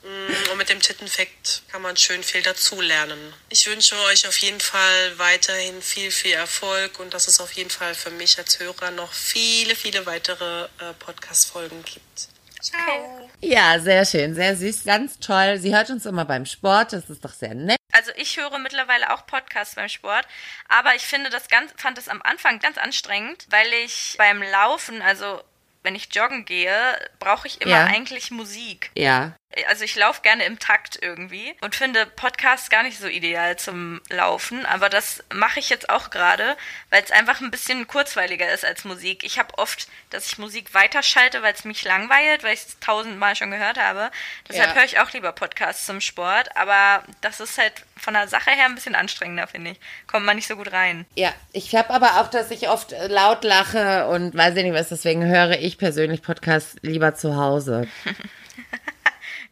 Mm, und mit dem Tittenfakt kann man schön viel dazulernen. Ich wünsche euch auf jeden Fall weiterhin viel, viel Erfolg und dass es auf jeden Fall für mich als Hörer noch viele, viele weitere äh, Podcast-Folgen gibt. Ciao. Ja, sehr schön, sehr süß, ganz toll. Sie hört uns immer beim Sport, das ist doch sehr nett. Also ich höre mittlerweile auch Podcasts beim Sport, aber ich finde das ganz, fand es am Anfang ganz anstrengend, weil ich beim Laufen, also wenn ich joggen gehe, brauche ich immer ja. eigentlich Musik. Ja. Also ich laufe gerne im Takt irgendwie und finde Podcasts gar nicht so ideal zum Laufen, aber das mache ich jetzt auch gerade, weil es einfach ein bisschen kurzweiliger ist als Musik. Ich habe oft, dass ich Musik weiterschalte, weil es mich langweilt, weil ich es tausendmal schon gehört habe. Deshalb ja. höre ich auch lieber Podcasts zum Sport, aber das ist halt von der Sache her ein bisschen anstrengender, finde ich. Kommt man nicht so gut rein. Ja, ich habe aber auch, dass ich oft laut lache und weiß ich nicht was, deswegen höre ich persönlich Podcasts lieber zu Hause. [LAUGHS]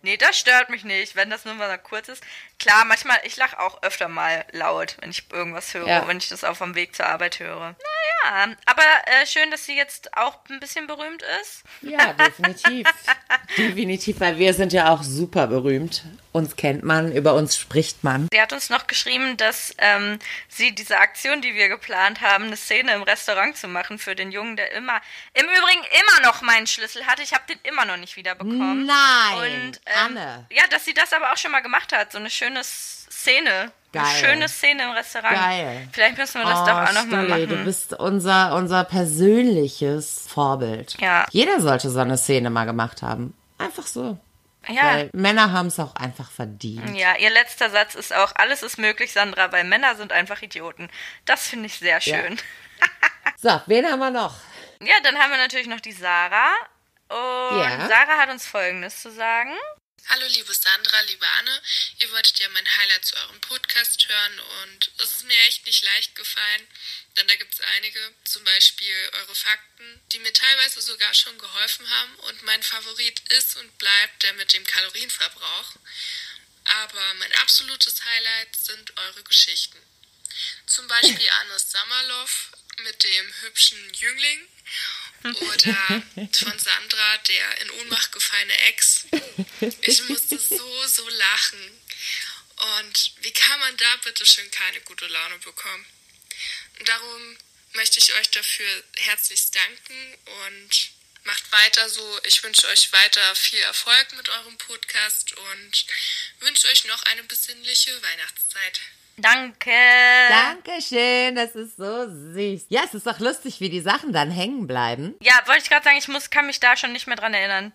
Nee, das stört mich nicht, wenn das nur mal kurz ist. Klar, manchmal, ich lache auch öfter mal laut, wenn ich irgendwas höre, ja. wenn ich das auf dem Weg zur Arbeit höre. Naja, aber äh, schön, dass sie jetzt auch ein bisschen berühmt ist. Ja, definitiv. [LAUGHS] definitiv, weil wir sind ja auch super berühmt. Uns kennt man, über uns spricht man. Sie hat uns noch geschrieben, dass ähm, sie diese Aktion, die wir geplant haben, eine Szene im Restaurant zu machen für den Jungen, der immer, im Übrigen immer noch meinen Schlüssel hatte. Ich habe den immer noch nicht wiederbekommen. Nein. Und, ähm, Anne. Ja, dass sie das aber auch schon mal gemacht hat. So eine schöne Szene. Geil. Eine schöne Szene im Restaurant. Geil. Vielleicht müssen wir das oh, doch auch noch mal machen. Du bist unser, unser persönliches Vorbild. Ja. Jeder sollte so eine Szene mal gemacht haben. Einfach so. Ja. Weil Männer haben es auch einfach verdient. Ja, ihr letzter Satz ist auch, alles ist möglich, Sandra, weil Männer sind einfach Idioten. Das finde ich sehr schön. Ja. [LAUGHS] so, wen haben wir noch? Ja, dann haben wir natürlich noch die Sarah. Und ja. Sarah hat uns Folgendes zu sagen. Hallo liebe Sandra, liebe Anne, ihr wolltet ja mein Highlight zu eurem Podcast hören und es ist mir echt nicht leicht gefallen, denn da gibt es einige, zum Beispiel eure Fakten, die mir teilweise sogar schon geholfen haben und mein Favorit ist und bleibt der mit dem Kalorienverbrauch. Aber mein absolutes Highlight sind eure Geschichten. Zum Beispiel [LAUGHS] Annes Sammerloff mit dem hübschen Jüngling oder von Sandra, der in Ohnmacht gefallene Ex. Ich musste so, so lachen. Und wie kann man da bitte schön keine gute Laune bekommen? Darum möchte ich euch dafür herzlichst danken und macht weiter so. Ich wünsche euch weiter viel Erfolg mit eurem Podcast und wünsche euch noch eine besinnliche Weihnachtszeit. Danke. Dankeschön, das ist so süß. Ja, es ist doch lustig, wie die Sachen dann hängen bleiben. Ja, wollte ich gerade sagen, ich muss, kann mich da schon nicht mehr dran erinnern.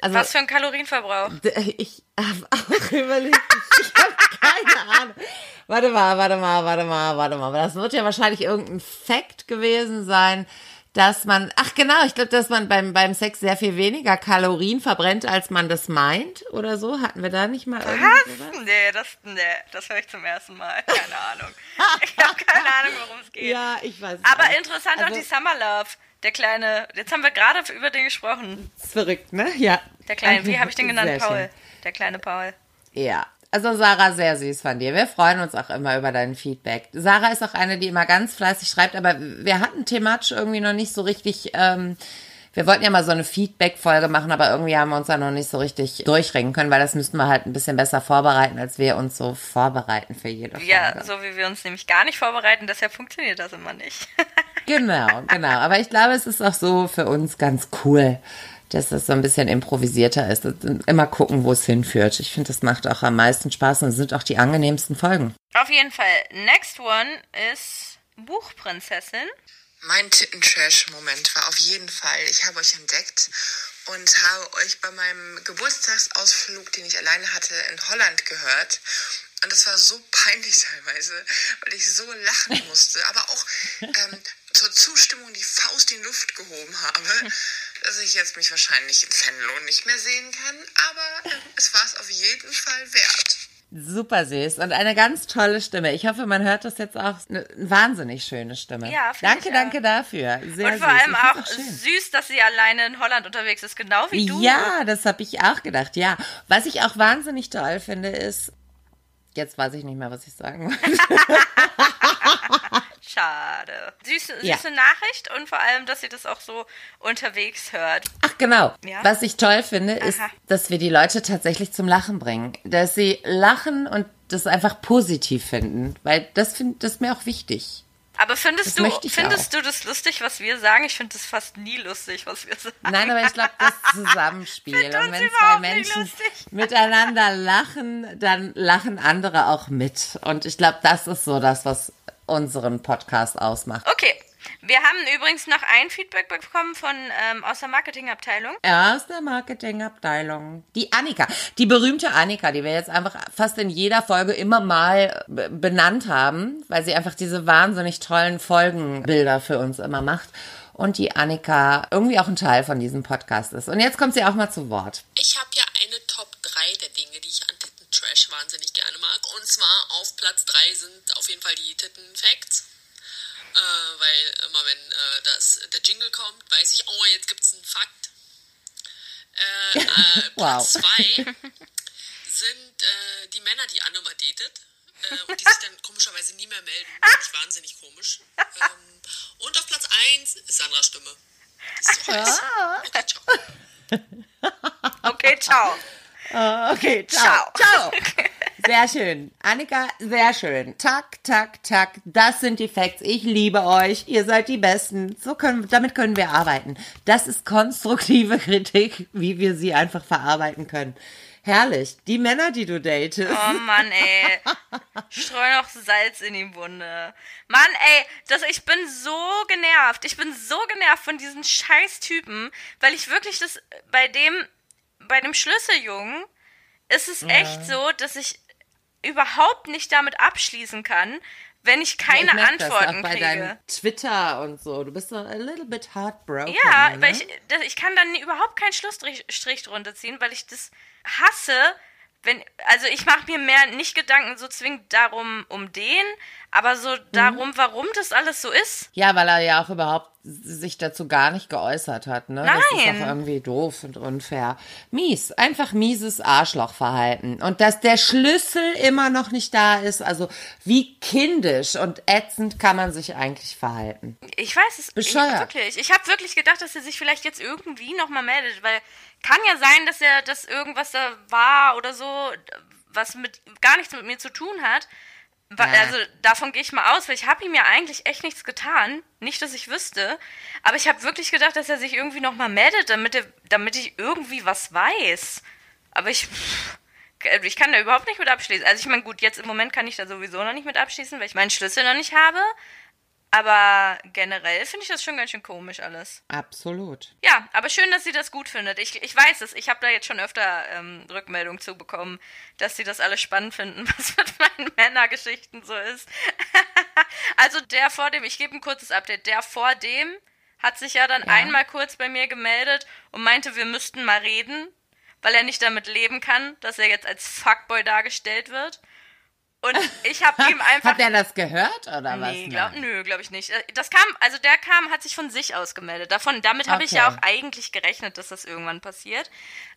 Also, Was für ein Kalorienverbrauch? Ich habe auch [LAUGHS] überlegt, ich habe keine Ahnung. Warte mal, warte mal, warte mal, warte mal. Das wird ja wahrscheinlich irgendein Fact gewesen sein, dass man, ach genau, ich glaube, dass man beim, beim Sex sehr viel weniger Kalorien verbrennt, als man das meint oder so. Hatten wir da nicht mal irgendwas? Was? Nee, das, nee, das höre ich zum ersten Mal. [LAUGHS] Keine Ahnung. ich habe keine Ahnung, worum es geht. Ja, ich weiß Aber interessant also, auch die Summer Love. Der kleine, jetzt haben wir gerade über den gesprochen. Das ist verrückt, ne? Ja. Der kleine, wie habe ich den genannt? Paul. Schön. Der kleine Paul. Ja, also Sarah, sehr süß von dir. Wir freuen uns auch immer über dein Feedback. Sarah ist auch eine, die immer ganz fleißig schreibt, aber wir hatten thematisch irgendwie noch nicht so richtig. Ähm, wir wollten ja mal so eine Feedback-Folge machen, aber irgendwie haben wir uns da noch nicht so richtig durchringen können, weil das müssten wir halt ein bisschen besser vorbereiten, als wir uns so vorbereiten für jede Folge. Ja, so wie wir uns nämlich gar nicht vorbereiten, deshalb funktioniert das immer nicht. [LAUGHS] genau, genau. Aber ich glaube, es ist auch so für uns ganz cool, dass das so ein bisschen improvisierter ist. Immer gucken, wo es hinführt. Ich finde, das macht auch am meisten Spaß und sind auch die angenehmsten Folgen. Auf jeden Fall. Next one ist Buchprinzessin. Mein Titten-Trash-Moment war auf jeden Fall, ich habe euch entdeckt und habe euch bei meinem Geburtstagsausflug, den ich alleine hatte, in Holland gehört. Und das war so peinlich teilweise, weil ich so lachen musste, aber auch ähm, zur Zustimmung die Faust in die Luft gehoben habe dass ich jetzt mich wahrscheinlich in Fenlo nicht mehr sehen kann, aber äh, es war es auf jeden Fall wert. Super süß und eine ganz tolle Stimme. Ich hoffe, man hört das jetzt auch. Eine wahnsinnig schöne Stimme. Ja, danke, danke dafür. Sehr und vor süß. allem auch, auch süß, dass sie alleine in Holland unterwegs ist, genau wie du. Ja, das habe ich auch gedacht. Ja, was ich auch wahnsinnig toll finde, ist. Jetzt weiß ich nicht mehr, was ich sagen wollte. [LAUGHS] Schade. Süße, süße ja. Nachricht und vor allem, dass sie das auch so unterwegs hört. Ach genau. Ja? Was ich toll finde, Aha. ist, dass wir die Leute tatsächlich zum Lachen bringen. Dass sie lachen und das einfach positiv finden. Weil das, find, das ist mir auch wichtig. Aber findest das du, findest auch. du das lustig, was wir sagen? Ich finde das fast nie lustig, was wir sagen. Nein, aber ich glaube, das [LAUGHS] Zusammenspiel. und wenn zwei Menschen miteinander lachen, dann lachen andere auch mit. Und ich glaube, das ist so das, was unseren Podcast ausmacht. Okay. Wir haben übrigens noch ein Feedback bekommen von ähm, aus der Marketingabteilung. Aus der Marketingabteilung. Die Annika, die berühmte Annika, die wir jetzt einfach fast in jeder Folge immer mal benannt haben, weil sie einfach diese wahnsinnig tollen Folgenbilder für uns immer macht. Und die Annika irgendwie auch ein Teil von diesem Podcast ist. Und jetzt kommt sie auch mal zu Wort. Ich habe ja eine Top 3 der Dinge, die ich an Trash wahnsinnig gerne mag. Und zwar auf Platz 3 sind auf jeden Fall die Titten Facts. Äh, weil immer wenn äh, das, der Jingle kommt, weiß ich, oh, jetzt gibt es einen Fakt. Äh, [LAUGHS] äh Platz 2 sind äh, die Männer, die Anne mal datet. Äh, und die sich dann komischerweise nie mehr melden. Finde ich wahnsinnig komisch. Ähm, und auf Platz 1 ist Sandras Stimme. ist so heiß. Okay, ciao. Okay, ciao. Uh, okay, ciao. Ciao. [LAUGHS] Sehr schön. Annika, sehr schön. Tak, tak, tak. Das sind die Facts. Ich liebe euch. Ihr seid die Besten. So können, damit können wir arbeiten. Das ist konstruktive [LAUGHS] Kritik, wie wir sie einfach verarbeiten können. Herrlich. Die Männer, die du datest. Oh Mann, ey. [LAUGHS] Streu noch Salz in die Wunde. Mann, ey, das, ich bin so genervt. Ich bin so genervt von diesen scheiß Typen, weil ich wirklich das bei dem bei dem Schlüsseljungen ist es ja. echt so, dass ich überhaupt nicht damit abschließen kann, wenn ich keine ja, ich Antworten das auch bei kriege. Twitter und so. Du bist so a little bit heartbroken. Ja, ne? weil ich, ich kann dann überhaupt keinen Schlussstrich drunter ziehen, weil ich das hasse, wenn, also ich mache mir mehr nicht Gedanken so zwingend darum, um den, aber so darum, mhm. warum das alles so ist. Ja, weil er ja auch überhaupt sich dazu gar nicht geäußert hat, ne? Nein. Das ist auch irgendwie doof und unfair. Mies, einfach mieses Arschlochverhalten. Und dass der Schlüssel immer noch nicht da ist, also wie kindisch und ätzend kann man sich eigentlich verhalten. Ich weiß es Bescheuert. Ich, wirklich. Ich habe wirklich gedacht, dass er sich vielleicht jetzt irgendwie nochmal meldet, weil kann ja sein, dass er, dass irgendwas da war oder so, was mit gar nichts mit mir zu tun hat. Also davon gehe ich mal aus, weil ich habe ihm ja eigentlich echt nichts getan. Nicht, dass ich wüsste. Aber ich habe wirklich gedacht, dass er sich irgendwie nochmal meldet, damit, er, damit ich irgendwie was weiß. Aber ich, ich kann da überhaupt nicht mit abschließen. Also ich meine, gut, jetzt im Moment kann ich da sowieso noch nicht mit abschließen, weil ich meinen Schlüssel noch nicht habe. Aber generell finde ich das schon ganz schön komisch alles. Absolut. Ja, aber schön, dass sie das gut findet. Ich, ich weiß es, ich habe da jetzt schon öfter ähm, Rückmeldungen zu bekommen, dass sie das alles spannend finden, [LAUGHS] was mit meinen Männergeschichten so ist. [LAUGHS] also der vor dem, ich gebe ein kurzes Update, der vor dem hat sich ja dann ja. einmal kurz bei mir gemeldet und meinte, wir müssten mal reden, weil er nicht damit leben kann, dass er jetzt als Fuckboy dargestellt wird. Und ich habe ihm einfach. Hat er das gehört oder was? Nee, glaub, nö, glaube ich nicht. Äh, das kam, also der kam, hat sich von sich aus gemeldet. Davon, damit habe okay. ich ja auch eigentlich gerechnet, dass das irgendwann passiert.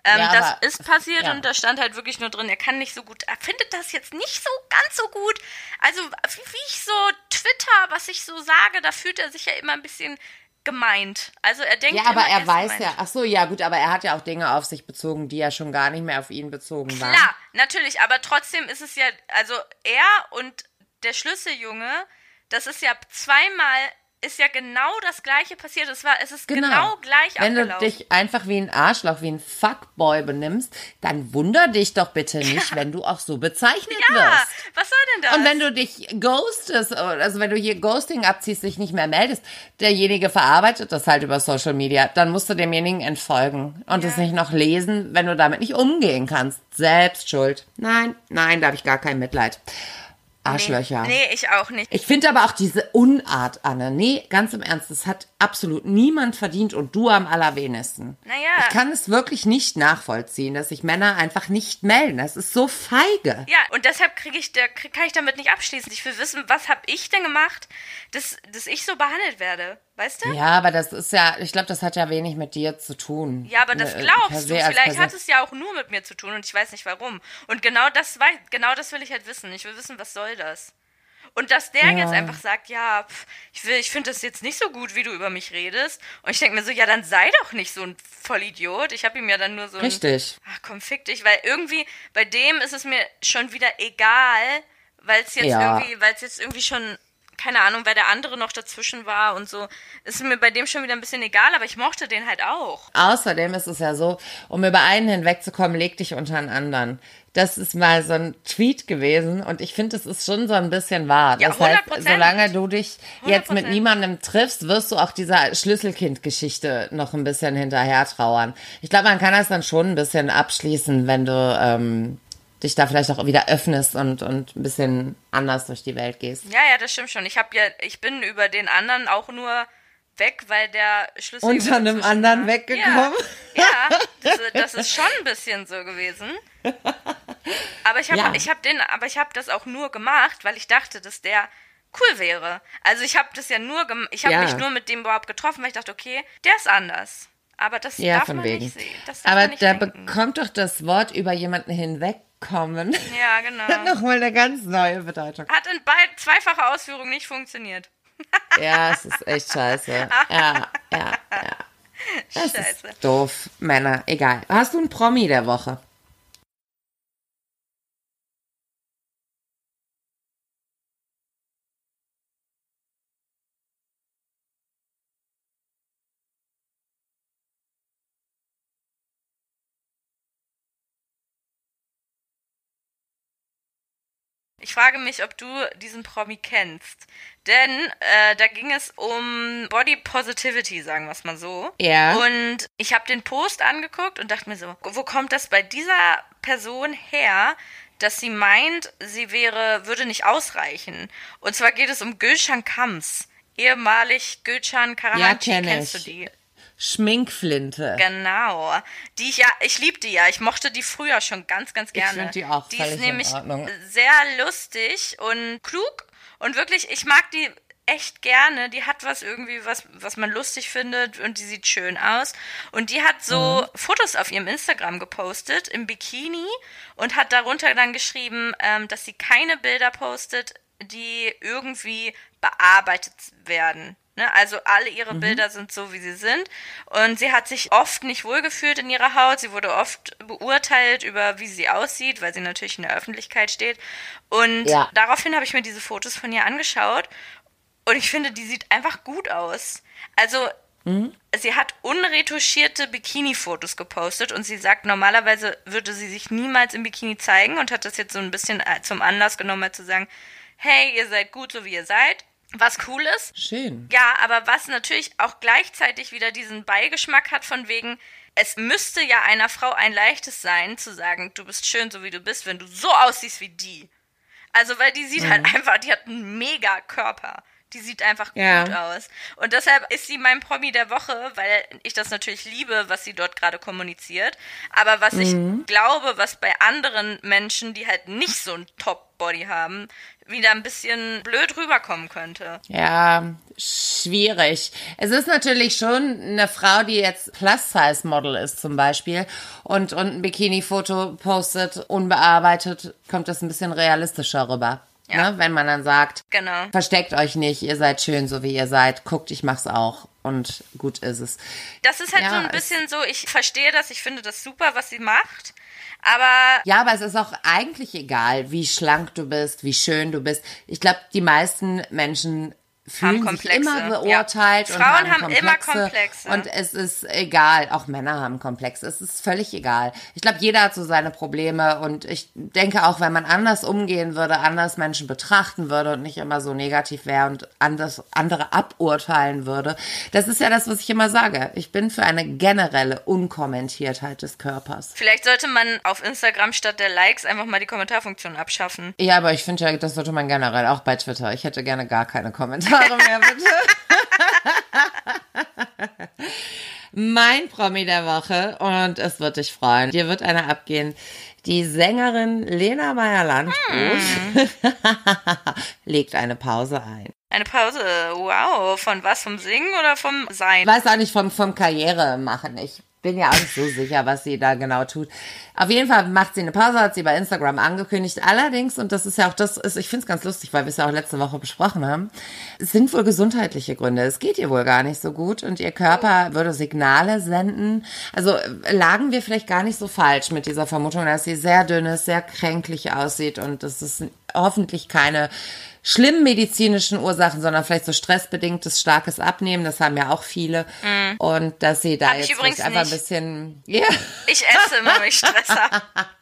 Ähm, ja, das ist passiert ja. und da stand halt wirklich nur drin, er kann nicht so gut, er findet das jetzt nicht so ganz so gut. Also wie, wie ich so Twitter, was ich so sage, da fühlt er sich ja immer ein bisschen gemeint. Also er denkt Ja, aber er, er weiß ja, ach so, ja gut, aber er hat ja auch Dinge auf sich bezogen, die ja schon gar nicht mehr auf ihn bezogen waren. Klar, natürlich, aber trotzdem ist es ja, also er und der Schlüsseljunge, das ist ja zweimal ist ja genau das gleiche passiert. Es war, es ist genau, genau gleich Wenn abgelaufen. du dich einfach wie ein Arschloch, wie ein Fuckboy benimmst, dann wunder dich doch bitte nicht, ja. wenn du auch so bezeichnet ja, wirst. was soll denn das? Und wenn du dich ghostest, also wenn du hier Ghosting abziehst, dich nicht mehr meldest, derjenige verarbeitet das halt über Social Media, dann musst du demjenigen entfolgen und ja. es nicht noch lesen, wenn du damit nicht umgehen kannst. Selbst schuld. Nein, nein, da habe ich gar kein Mitleid. Arschlöcher. Nee, nee, ich auch nicht. Ich finde aber auch diese Unart, Anne. Nee, ganz im Ernst, das hat absolut niemand verdient und du am allerwenigsten. Naja. Ich kann es wirklich nicht nachvollziehen, dass sich Männer einfach nicht melden. Das ist so feige. Ja, und deshalb kriege ich, da, kann ich damit nicht abschließen. Ich will wissen, was habe ich denn gemacht, dass, dass ich so behandelt werde. Weißt du? Ja, aber das ist ja, ich glaube, das hat ja wenig mit dir zu tun. Ja, aber das äh, glaubst du. Vielleicht hat es ja auch nur mit mir zu tun und ich weiß nicht warum. Und genau das, genau das will ich halt wissen. Ich will wissen, was soll das? Und dass der ja. jetzt einfach sagt, ja, pff, ich will, ich finde das jetzt nicht so gut, wie du über mich redest. Und ich denke mir so, ja, dann sei doch nicht so ein Vollidiot. Ich habe ihm ja dann nur so Richtig. Ein, ach komm, fick dich. Weil irgendwie, bei dem ist es mir schon wieder egal, weil es jetzt ja. irgendwie, weil es jetzt irgendwie schon keine Ahnung, weil der andere noch dazwischen war und so. Ist mir bei dem schon wieder ein bisschen egal, aber ich mochte den halt auch. Außerdem ist es ja so, um über einen hinwegzukommen, leg dich unter einen anderen. Das ist mal so ein Tweet gewesen und ich finde, es ist schon so ein bisschen wahr. Ja, das heißt, solange du dich 100%. jetzt mit niemandem triffst, wirst du auch dieser Schlüsselkind-Geschichte noch ein bisschen hinterher trauern. Ich glaube, man kann das dann schon ein bisschen abschließen, wenn du ähm, dich da vielleicht auch wieder öffnest und, und ein bisschen anders durch die Welt gehst. Ja, ja, das stimmt schon. Ich habe ja, ich bin über den anderen auch nur weg, weil der Schlüssel unter einem anderen war. weggekommen. Ja, ja das, [LAUGHS] das, ist schon ein bisschen so gewesen. [LAUGHS] Aber ich habe, ja. ich habe den, aber ich habe das auch nur gemacht, weil ich dachte, dass der cool wäre. Also ich habe das ja nur, ich habe ja. mich nur mit dem überhaupt getroffen, weil ich dachte, okay, der ist anders. Aber das ja, darf man wegen. nicht sehen. Aber da denken. bekommt doch das Wort über jemanden hinweg kommen. Ja, genau. [LAUGHS] Hat nochmal eine ganz neue Bedeutung. Hat in beid, zweifacher Ausführung nicht funktioniert. [LAUGHS] ja, es ist echt scheiße. Ja, ja, ja. [LAUGHS] Das scheiße. ist doof, Männer. Egal. Hast du einen Promi der Woche? Frage mich, ob du diesen Promi kennst. Denn äh, da ging es um Body Positivity, sagen wir es mal so. Ja. Und ich habe den Post angeguckt und dachte mir so, wo kommt das bei dieser Person her, dass sie meint, sie wäre, würde nicht ausreichen? Und zwar geht es um Gülşan Kams, ehemalig Gülşan Karahanci. Ja, kennst du die? Schminkflinte. Genau. Die ich ja, ich liebe die ja. Ich mochte die früher schon ganz, ganz gerne. Ich finde die auch Die ist nämlich sehr lustig und klug und wirklich, ich mag die echt gerne. Die hat was irgendwie, was, was man lustig findet und die sieht schön aus. Und die hat so mhm. Fotos auf ihrem Instagram gepostet im Bikini und hat darunter dann geschrieben, ähm, dass sie keine Bilder postet, die irgendwie bearbeitet werden. Ne? Also alle ihre mhm. Bilder sind so, wie sie sind. Und sie hat sich oft nicht wohlgefühlt in ihrer Haut. Sie wurde oft beurteilt über, wie sie aussieht, weil sie natürlich in der Öffentlichkeit steht. Und ja. daraufhin habe ich mir diese Fotos von ihr angeschaut. Und ich finde, die sieht einfach gut aus. Also mhm. Sie hat unretuschierte Bikini-Fotos gepostet und sie sagt, normalerweise würde sie sich niemals im Bikini zeigen und hat das jetzt so ein bisschen äh, zum Anlass genommen, mal zu sagen, hey, ihr seid gut, so wie ihr seid Was cool ist. Schön. Ja, aber was natürlich auch gleichzeitig wieder diesen Beigeschmack hat von wegen, es müsste ja einer Frau ein leichtes sein, zu sagen, du bist schön, so wie du bist, wenn du so aussiehst wie die. Also, weil die sieht halt mhm. halt einfach, die hat einen mega Körper. Die sieht einfach ja. gut aus. Und deshalb ist sie mein Promi der Woche, weil ich das natürlich liebe, was sie dort gerade kommuniziert. Aber was mhm. ich glaube, was bei anderen Menschen, die halt nicht so ein Top-Body haben, wieder ein bisschen blöd rüberkommen könnte. Ja, schwierig. Es ist natürlich schon eine Frau, die jetzt Plus-Size-Model ist zum Beispiel und, und ein Bikini-Foto postet, unbearbeitet, kommt das ein bisschen realistischer rüber. Ja. Ne? Wenn man dann sagt, genau. versteckt euch nicht, ihr seid schön, so wie ihr seid, guckt, ich mach's auch und gut ist es. Das ist halt ja, so ein bisschen so, ich verstehe das, ich finde das super, was sie macht. Aber. Ja, aber es ist auch eigentlich egal, wie schlank du bist, wie schön du bist. Ich glaube, die meisten Menschen fühlen sich immer beurteilt ja. und Frauen haben, haben immer Komplexe. Und es ist egal, auch Männer haben Komplexe. Es ist völlig egal. Ich glaube, jeder hat so seine Probleme und ich denke auch, wenn man anders umgehen würde, anders Menschen betrachten würde und nicht immer so negativ wäre und anders andere aburteilen würde. Das ist ja das, was ich immer sage. Ich bin für eine generelle Unkommentiertheit des Körpers. Vielleicht sollte man auf Instagram statt der Likes einfach mal die Kommentarfunktion abschaffen. Ja, aber ich finde ja, das sollte man generell auch bei Twitter. Ich hätte gerne gar keine Kommentare. Kommentare mehr, bitte. mein Promi der Woche und es wird dich freuen. Dir wird einer abgehen. Die Sängerin Lena Meyer-Landrut hm. [LAUGHS] legt eine Pause ein. Eine Pause, wow. Von was? Vom Singen oder vom Sein? Ich weiß auch nicht, vom, vom Karriere machen. Ich bin ja auch nicht so sicher, was sie da genau tut. Auf jeden Fall macht sie eine Pause, hat sie bei Instagram angekündigt. Allerdings, und das ist ja auch das, ist, ich finde es ganz lustig, weil wir es ja auch letzte Woche besprochen haben, es sind wohl gesundheitliche Gründe. Es geht ihr wohl gar nicht so gut und ihr Körper würde Signale senden. Also lagen wir vielleicht gar nicht so falsch mit dieser Vermutung, dass sie sehr dünn ist, sehr kränklich aussieht und das ist hoffentlich keine schlimmen medizinischen Ursachen, sondern vielleicht so stressbedingtes starkes Abnehmen. Das haben ja auch viele. Mm. Und dass sie da Hab jetzt einfach ein bisschen. Ja. Ich esse immer, wenn ich Stress habe. [LAUGHS]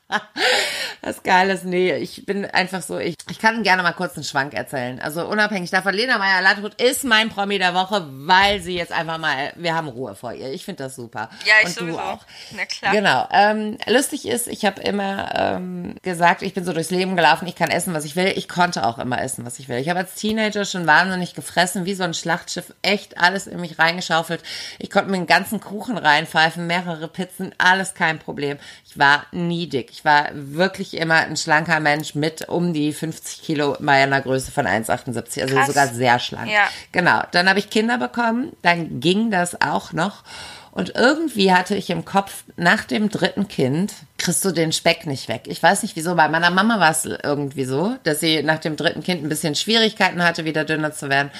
Das Geile ist, nee, ich bin einfach so, ich, ich kann gerne mal kurz einen Schwank erzählen. Also unabhängig davon, Lena Meyer-Landrut ist mein Promi der Woche, weil sie jetzt einfach mal, wir haben Ruhe vor ihr. Ich finde das super. Ja, ich Und sowieso. Du auch. Na klar. Genau. Ähm, lustig ist, ich habe immer ähm, gesagt, ich bin so durchs Leben gelaufen, ich kann essen, was ich will. Ich konnte auch immer essen, was ich will. Ich habe als Teenager schon wahnsinnig gefressen, wie so ein Schlachtschiff, echt alles in mich reingeschaufelt. Ich konnte mir einen ganzen Kuchen reinpfeifen, mehrere Pizzen, alles kein Problem. Ich war nie dick. Ich war wirklich immer ein schlanker Mensch mit um die 50 Kilo bei einer Größe von 1,78. Also Krass. sogar sehr schlank. Ja. Genau. Dann habe ich Kinder bekommen. Dann ging das auch noch. Und irgendwie hatte ich im Kopf, nach dem dritten Kind kriegst du den Speck nicht weg. Ich weiß nicht wieso. Bei meiner Mama war es irgendwie so, dass sie nach dem dritten Kind ein bisschen Schwierigkeiten hatte, wieder dünner zu werden.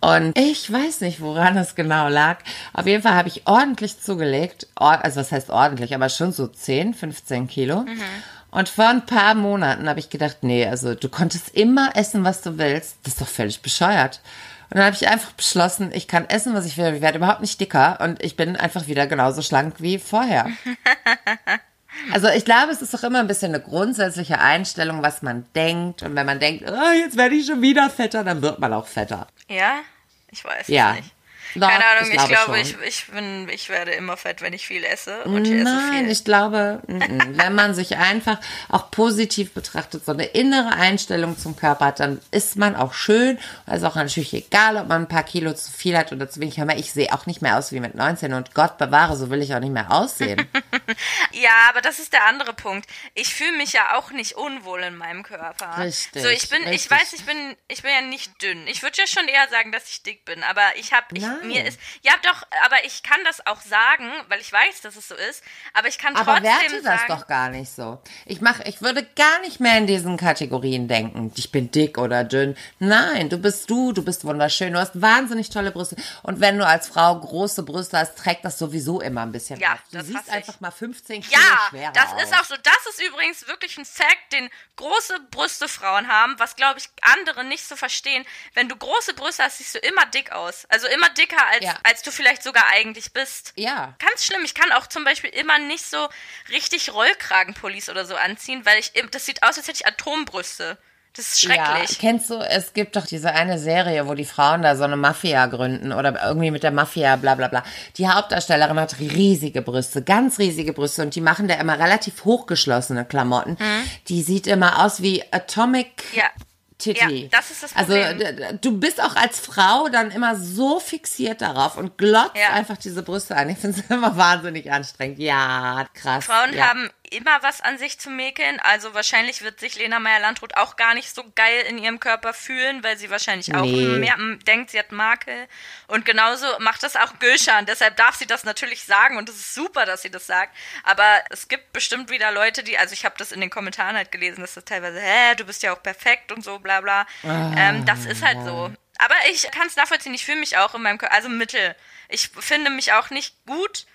Und ich weiß nicht, woran es genau lag. Auf jeden Fall habe ich ordentlich zugelegt. Also was heißt ordentlich, aber schon so 10, 15 Kilo. Mhm. Und vor ein paar Monaten habe ich gedacht, nee, also du konntest immer essen, was du willst. Das ist doch völlig bescheuert. Und dann habe ich einfach beschlossen, ich kann essen, was ich will. Ich werde überhaupt nicht dicker und ich bin einfach wieder genauso schlank wie vorher. [LAUGHS] Also ich glaube, es ist doch immer ein bisschen eine grundsätzliche Einstellung, was man denkt. Und wenn man denkt, oh, jetzt werde ich schon wieder fetter, dann wird man auch fetter. Ja, ich weiß ja. nicht. Doch, Keine Ahnung, ich, ich glaube, ich, ich, bin, ich werde immer fett, wenn ich viel esse. Und ich Nein, esse viel. ich glaube, wenn man sich einfach auch positiv betrachtet, so eine innere Einstellung zum Körper hat, dann ist man auch schön. Also auch natürlich egal, ob man ein paar Kilo zu viel hat oder zu wenig. Ich sehe auch nicht mehr aus wie mit 19 und Gott bewahre, so will ich auch nicht mehr aussehen. [LAUGHS] ja, aber das ist der andere Punkt. Ich fühle mich ja auch nicht unwohl in meinem Körper. Richtig. So, ich bin, richtig. ich weiß, ich bin, ich bin ja nicht dünn. Ich würde ja schon eher sagen, dass ich dick bin, aber ich habe, mir ist, ja doch, aber ich kann das auch sagen, weil ich weiß, dass es so ist, aber ich kann aber trotzdem werte das sagen, doch gar nicht so. Ich mach, ich würde gar nicht mehr in diesen Kategorien denken. Ich bin dick oder dünn. Nein, du bist du, du bist wunderschön, du hast wahnsinnig tolle Brüste. Und wenn du als Frau große Brüste hast, trägt das sowieso immer ein bisschen ja, auf. Du das siehst einfach ich. mal 15 Kilo ja, schwerer das aus. ist auch so. Das ist übrigens wirklich ein Fact, den große Brüste Frauen haben, was glaube ich andere nicht so verstehen. Wenn du große Brüste hast, siehst du immer dick aus. Also immer dicker als, Ja. als du vielleicht sogar eigentlich bist. Ja. Ganz schlimm. Ich kann auch zum Beispiel immer nicht so richtig Rollkragenpullis oder so anziehen, weil ich, das sieht aus, als hätte ich Atombrüste. Das ist schrecklich. Ja, kennst du, es gibt doch diese eine Serie, wo die Frauen da so eine Mafia gründen oder irgendwie mit der Mafia, bla bla bla. Die Hauptdarstellerin hat riesige Brüste, ganz riesige Brüste und die machen da immer relativ hochgeschlossene Klamotten. Mhm. Die sieht immer aus wie Atomic ja. Titty. Ja, das ist das also, Problem. Also du bist auch als Frau dann immer so fixiert darauf und glotzt ja. einfach diese Brüste an. Ich finde es [LAUGHS] immer wahnsinnig anstrengend. Ja, krass. Frauen ja. haben immer was an sich zu mäkeln. Also wahrscheinlich wird sich Lena Meyer-Landrut auch gar nicht so geil in ihrem Körper fühlen, weil sie wahrscheinlich auch nee. mehr denkt, sie hat Makel. Und genauso macht das auch Gülschan. Deshalb darf sie das natürlich sagen und es ist super, dass sie das sagt. Aber es gibt bestimmt wieder Leute, die, also ich habe das in den Kommentaren halt gelesen, dass das teilweise, hä, du bist ja auch perfekt und so, bla bla. Ah, ähm, das ist halt so. Aber ich kann es nachvollziehen, ich fühle mich auch in meinem Körper, also mittel. Ich finde mich auch nicht gut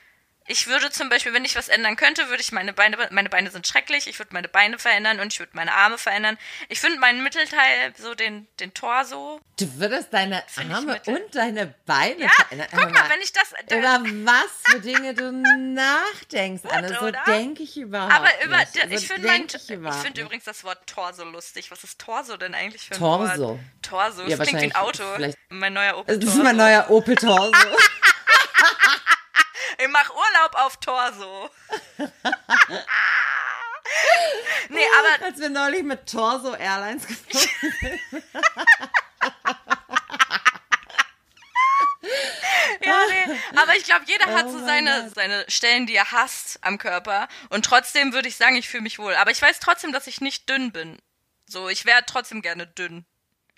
ich würde zum Beispiel, wenn ich was ändern könnte, würde ich meine Beine, meine Beine sind schrecklich, ich würde meine Beine verändern und ich würde meine Arme verändern. Ich finde meinen Mittelteil, so den, den Torso. Du würdest deine Arme und deine Beine ja, verändern. Guck mal, wenn ich das. Über was für Dinge du nachdenkst, Anne. So denke ich überhaupt Aber über, nicht. ich so finde ich, ich finde übrigens das Wort Torso lustig. Was ist Torso denn eigentlich für ein Torso. Wort? Torso. Torso. Ja, das klingt wie ein Auto. Mein neuer Opel Torso. Das ist mein neuer Opel Torso. [LAUGHS] Ich mach Urlaub auf Torso. [LAUGHS] nee, aber. Als wir neulich mit Torso Airlines geflogen sind. [LAUGHS] ja, nee. Aber ich glaube, jeder hat oh so seine, seine Stellen, die er hasst am Körper. Und trotzdem würde ich sagen, ich fühle mich wohl. Aber ich weiß trotzdem, dass ich nicht dünn bin. So, ich wäre trotzdem gerne dünn.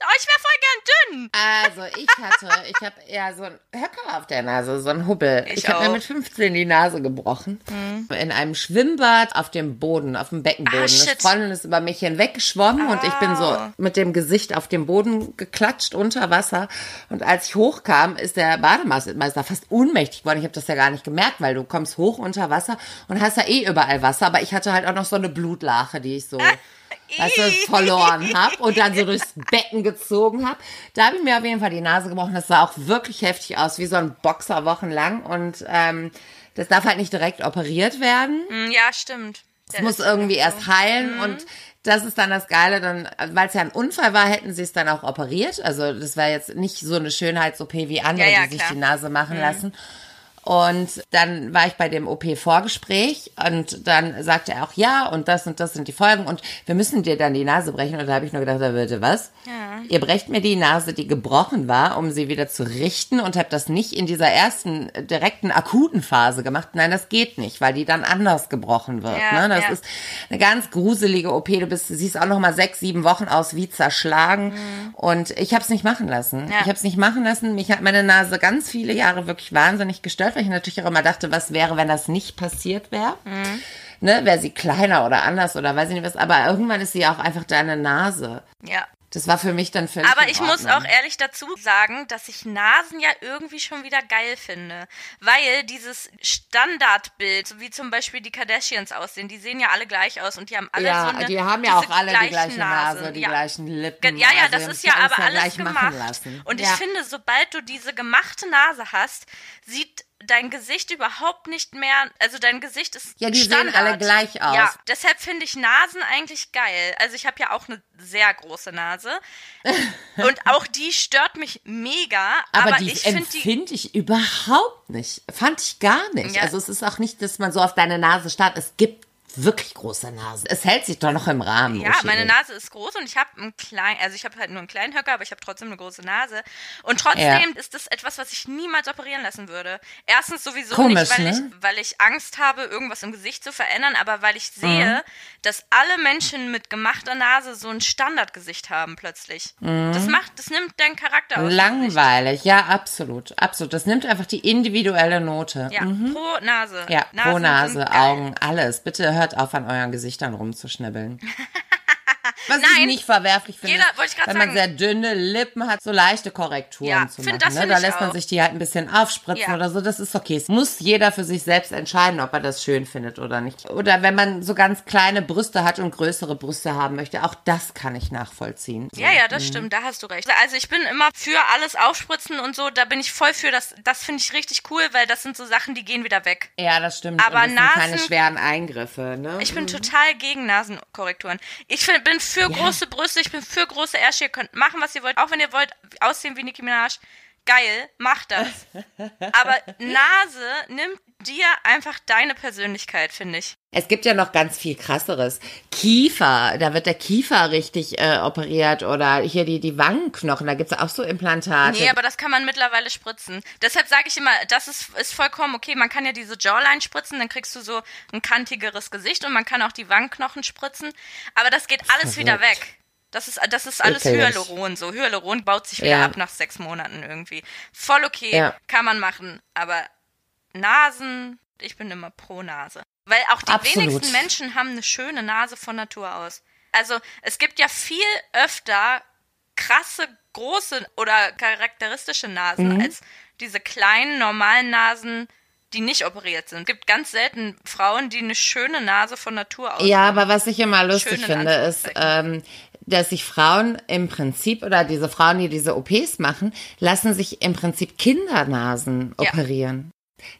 Oh, ich wäre voll gern dünn. Also, ich hatte, ich habe eher so einen Höcker auf der Nase, so einen Hubbel. Ich, ich habe mir mit 15 die Nase gebrochen. Mhm. In einem Schwimmbad auf dem Boden, auf dem Beckenboden. Ah, Eine Freundin ist über mich hinweggeschwommen oh. und ich bin so ah. mit dem Gesicht auf dem Boden geklatscht unter Wasser. Und als ich hochkam, ist der Bademeister fast ohnmächtig geworden. Ich habe das ja gar nicht gemerkt, weil du kommst hoch unter Wasser und hast ja eh überall Wasser. Aber ich hatte halt auch noch so eine Blutlache, die ich so weißt du, verloren habe und dann so durchs [LAUGHS] Becken gezogen habe. Da habe ich mir auf jeden Fall die Nase gebrochen. Das sah auch wirklich heftig aus, wie so ein Boxer wochenlang. Und ähm, das darf halt nicht direkt operiert werden. Mm, ja, stimmt. Es muss irgendwie erst heilen mhm. und das ist dann das Geile, dann, weil es ja ein Unfall war, hätten sie es dann auch operiert. Also das wäre jetzt nicht so eine Schönheits-OP wie andere, ja, ja, die sich die Nase machen mhm. lassen. Und dann war ich bei dem OP-Vorgespräch und dann sagte er auch, ja, und das und das sind die Folgen und wir müssen dir dann die Nase brechen. Und da habe ich nur gedacht, da bitte was? Ja. Ihr brecht mir die Nase, die gebrochen war, um sie wieder zu richten und habt das nicht in dieser ersten direkten akuten Phase gemacht. Nein, das geht nicht, weil die dann anders gebrochen wird. Ja, ne? Das ja. ist eine ganz gruselige OP. Du bist, siehst auch noch mal sechs, sieben Wochen aus wie zerschlagen. Mhm. Und ich habe es nicht machen lassen. Ich habe es nicht machen lassen. Mich hat meine Nase ganz viele Jahre wirklich wahnsinnig gestört weil ich natürlich auch immer dachte, was wäre, wenn das nicht passiert wäre. Mhm. Ne, wäre sie kleiner oder anders oder weiß ich nicht was, aber irgendwann ist sie auch einfach deine Nase. Ja. Das war für mich dann völlig. Aber ich muss auch ehrlich dazu sagen, dass ich Nasen ja irgendwie schon wieder geil finde. Weil dieses Standardbild, wie zum Beispiel die Kardashians aussehen, die sehen ja alle gleich aus und die haben alle ja, so eine. Die haben ja auch alle die gleiche Nase, Nase die ja. gleichen Lippen. Ja, ja, also das ist ja aber alles gemacht. Und ja. ich finde, sobald du diese gemachte Nase hast, sieht dein Gesicht überhaupt nicht mehr, also dein Gesicht ist Ja, die Standard. sehen alle gleich aus. Ja, deshalb finde ich Nasen eigentlich geil. Also ich habe ja auch eine sehr große Nase [LAUGHS] und auch die stört mich mega, aber, aber die ich finde die finde ich überhaupt nicht. Fand ich gar nicht. Ja. Also es ist auch nicht, dass man so auf deine Nase starrt. Es gibt wirklich große Nase. Es hält sich doch noch im Rahmen. Ja, Uschi. meine Nase ist groß und ich habe einen kleinen, also ich habe halt nur einen kleinen Höcker, aber ich habe trotzdem eine große Nase. Und trotzdem ja. ist das etwas, was ich niemals operieren lassen würde. Erstens sowieso Komisch, nicht, weil, ne? ich, weil ich Angst habe, irgendwas im Gesicht zu verändern, aber weil ich sehe, mhm. dass alle Menschen mit gemachter Nase so ein Standardgesicht haben plötzlich. Mhm. Das macht, das nimmt deinen Charakter aus. Langweilig, ja, absolut, absolut. Das nimmt einfach die individuelle Note. Ja, mhm. pro Nase. Ja, Nasen pro Nase, Augen, alles. Bitte hört hört auf, an euren Gesichtern rumzuschnibbeln. [LAUGHS] Was Nein, ich nicht verwerflich finde, jeder, wenn man sagen, sehr dünne Lippen hat, so leichte Korrekturen ja, zu machen. Ne? Da lässt man sich die halt ein bisschen aufspritzen ja. oder so. Das ist okay. Es muss jeder für sich selbst entscheiden, ob er das schön findet oder nicht. Oder wenn man so ganz kleine Brüste hat und größere Brüste haben möchte, auch das kann ich nachvollziehen. Ja, ja, das mhm. stimmt. Da hast du recht. Also ich bin immer für alles aufspritzen und so. Da bin ich voll für. Das, das finde ich richtig cool, weil das sind so Sachen, die gehen wieder weg. Ja, das stimmt. Aber das Nasen, sind keine schweren Eingriffe. Ne? Ich bin mhm. total gegen Nasenkorrekturen. Ich find, bin für für ja. große Brüste, ich bin für große Ärsche. Ihr könnt machen, was ihr wollt. Auch wenn ihr wollt, aussehen wie Nicki Minaj geil, mach das. [LAUGHS] Aber Nase nimmt dir einfach deine Persönlichkeit, finde ich. Es gibt ja noch ganz viel krasseres. Kiefer, da wird der Kiefer richtig äh, operiert oder hier die, die Wangenknochen, da gibt es auch so Implantate. Nee, aber das kann man mittlerweile spritzen. Deshalb sage ich immer, das ist, ist vollkommen okay. Man kann ja diese Jawline spritzen, dann kriegst du so ein kantigeres Gesicht und man kann auch die Wangenknochen spritzen. Aber das geht alles Verrückt. wieder weg. Das ist, das ist alles okay, Hyaluron. So, Hyaluron baut sich wieder ja. ab nach sechs Monaten irgendwie. Voll okay, ja. kann man machen. Aber Nasen, ich bin immer pro Nase. Weil auch die Absolut. wenigsten Menschen haben eine schöne Nase von Natur aus. Also es gibt ja viel öfter krasse, große oder charakteristische Nasen mhm. als diese kleinen, normalen Nasen, die nicht operiert sind. Es gibt ganz selten Frauen, die eine schöne Nase von Natur aus Ja, haben. aber was ich immer lustig finde, ist, ähm, dass sich Frauen im Prinzip oder diese Frauen, die diese OPs machen, lassen sich im Prinzip Kindernasen ja. operieren.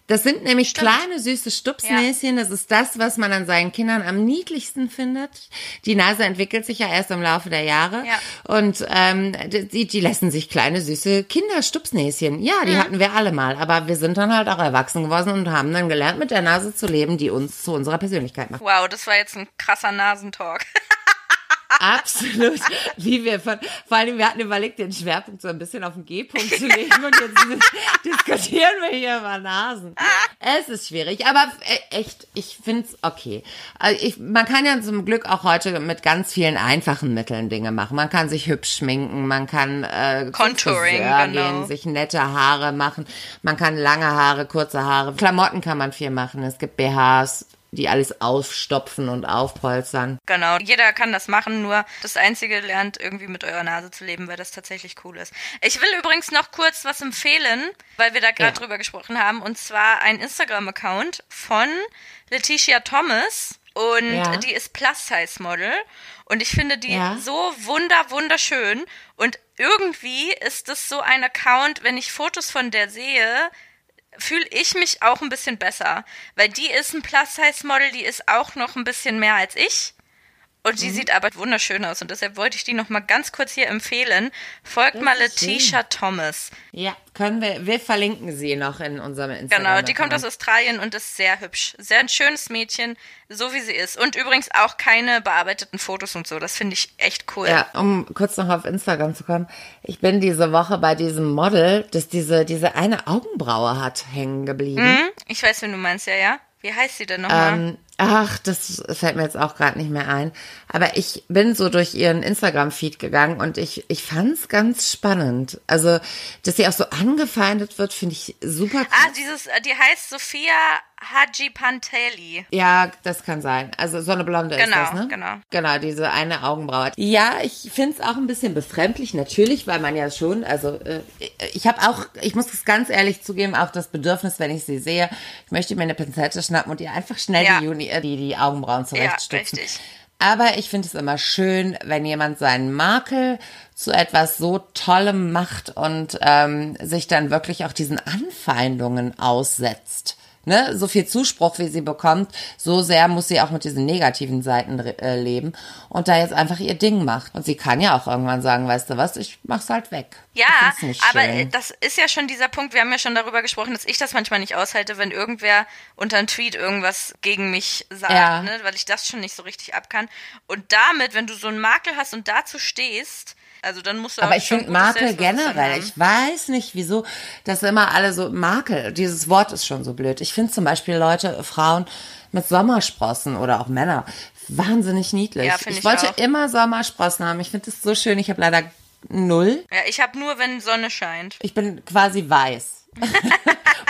Das sind nämlich Stimmt. kleine süße Stupsnäschen. Ja. Das ist das, was man an seinen Kindern am niedlichsten findet. Die Nase entwickelt sich ja erst im Laufe der Jahre. Ja. Und ähm, die, die lassen sich kleine süße Kinderstupsnäschen. Ja, die mhm. hatten wir alle mal. Aber wir sind dann halt auch erwachsen geworden und haben dann gelernt, mit der Nase zu leben, die uns zu unserer Persönlichkeit macht. Wow, das war jetzt ein krasser Nasentalk. [LAUGHS] Absolut. Wie wir von, vor allem, wir hatten überlegt, den Schwerpunkt so ein bisschen auf den G-Punkt zu legen und jetzt [LAUGHS] diskutieren wir hier über Nasen. Es ist schwierig, aber äh, echt, ich find's okay. Also ich, man kann ja zum Glück auch heute mit ganz vielen einfachen Mitteln Dinge machen. Man kann sich hübsch schminken, man kann äh, Contouring genau. gehen, sich nette Haare machen, man kann lange Haare, kurze Haare, Klamotten kann man viel machen. Es gibt BHs, die alles aufstopfen und aufpolstern. Genau, jeder kann das machen, nur das Einzige lernt irgendwie mit eurer Nase zu leben, weil das tatsächlich cool ist. Ich will übrigens noch kurz was empfehlen, weil wir da gerade ja. drüber gesprochen haben, und zwar ein Instagram-Account von Letitia Thomas. Und ja. die ist Plus-Size-Model. Und ich finde die ja. so wunder, wunderschön. Und irgendwie ist das so ein Account, wenn ich Fotos von der sehe, fühle ich mich auch ein bisschen besser, weil die ist ein Plus-Size-Model, die ist auch noch ein bisschen mehr als ich. Und die mhm. sieht aber wunderschön aus und deshalb wollte ich die noch mal ganz kurz hier empfehlen. Folgt mal Letitia Thomas. Ja, können wir, wir verlinken sie noch in unserem Instagram. Genau, die kommt aus Australien und ist sehr hübsch. Sehr ein schönes Mädchen, so wie sie ist. Und übrigens auch keine bearbeiteten Fotos und so. Das finde ich echt cool. Ja, um kurz noch auf Instagram zu kommen. Ich bin diese Woche bei diesem Model, das diese, diese eine Augenbraue hat, hängen geblieben. Mhm, ich weiß, wen du meinst, ja, ja. Wie heißt sie denn nochmal? Ähm, ach, das fällt mir jetzt auch gerade nicht mehr ein. Aber ich bin so durch ihren Instagram-Feed gegangen und ich, ich fand es ganz spannend. Also, dass sie auch so angefeindet wird, finde ich super krass. Ah, dieses, äh, die heißt Sophia Haji Panteli. Ja, das kann sein. Also so eine Blonde genau, ist das, ne? Genau, genau. diese eine Augenbraue. Ja, ich finde es auch ein bisschen befremdlich, natürlich, weil man ja schon, also äh, ich habe auch, ich muss es ganz ehrlich zugeben, auch das Bedürfnis, wenn ich sie sehe, ich möchte mir eine Pinzette schnappen und ihr einfach schnell ja. die, Juni, äh, die, die Augenbrauen zurechtstutzen. Ja, richtig. Aber ich finde es immer schön, wenn jemand seinen Makel zu etwas so Tollem macht und ähm, sich dann wirklich auch diesen Anfeindungen aussetzt ne, so viel Zuspruch, wie sie bekommt, so sehr muss sie auch mit diesen negativen Seiten äh, leben und da jetzt einfach ihr Ding macht. Und sie kann ja auch irgendwann sagen, weißt du was, ich mach's halt weg. Ja, aber schön. das ist ja schon dieser Punkt, wir haben ja schon darüber gesprochen, dass ich das manchmal nicht aushalte, wenn irgendwer unter einem Tweet irgendwas gegen mich sagt, ja. ne, weil ich das schon nicht so richtig ab kann. Und damit, wenn du so einen Makel hast und dazu stehst, also dann musst du Aber ich finde Makel generell, ich weiß nicht, wieso das immer alle so Makel, dieses Wort ist schon so blöd. Ich finde zum Beispiel Leute, Frauen mit Sommersprossen oder auch Männer wahnsinnig niedlich. Ja, ich, ich wollte auch. immer Sommersprossen haben. Ich finde das so schön. Ich habe leider null. Ja, ich habe nur, wenn Sonne scheint. Ich bin quasi weiß.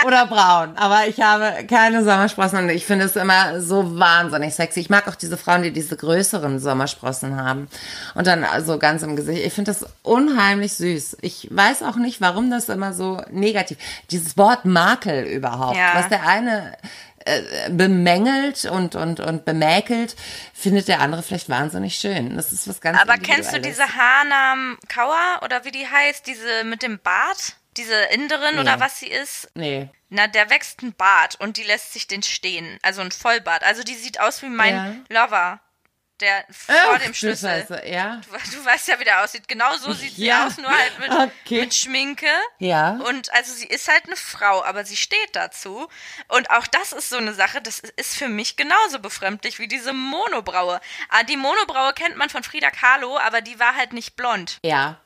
Oder braun. Aber ich habe keine Sommersprossen und ich finde es immer so wahnsinnig sexy. Ich mag auch diese Frauen, die diese größeren Sommersprossen haben. Und dann so ganz im Gesicht. Ich finde das unheimlich süß. Ich weiß auch nicht, warum das immer so negativ. Dieses Wort Makel überhaupt. Ja. Was der eine äh, bemängelt und, und, und bemäkelt, findet der andere vielleicht wahnsinnig schön. Das ist was ganz Aber kennst du diese Hanam Kauer oder wie die heißt, diese mit dem Bart? Diese Inderin nee. oder was sie ist? Nee. Na, der wächst ein Bart und die lässt sich den stehen. Also ein Vollbart. Also die sieht aus wie mein ja. Lover. der vor dem Schlüssel. Scheiße, ja. Du, du, weißt ja, wie der aussieht. Genau so sieht sie ja. aus, nur halt mit, okay. mit Schminke. Ja. Und also sie ist halt eine Frau, aber sie steht dazu. Und auch das ist so eine Sache, das ist für mich genauso befremdlich wie diese Monobraue. Ah, die Monobraue kennt man von Frida Kahlo, aber die war halt nicht blond. Ja.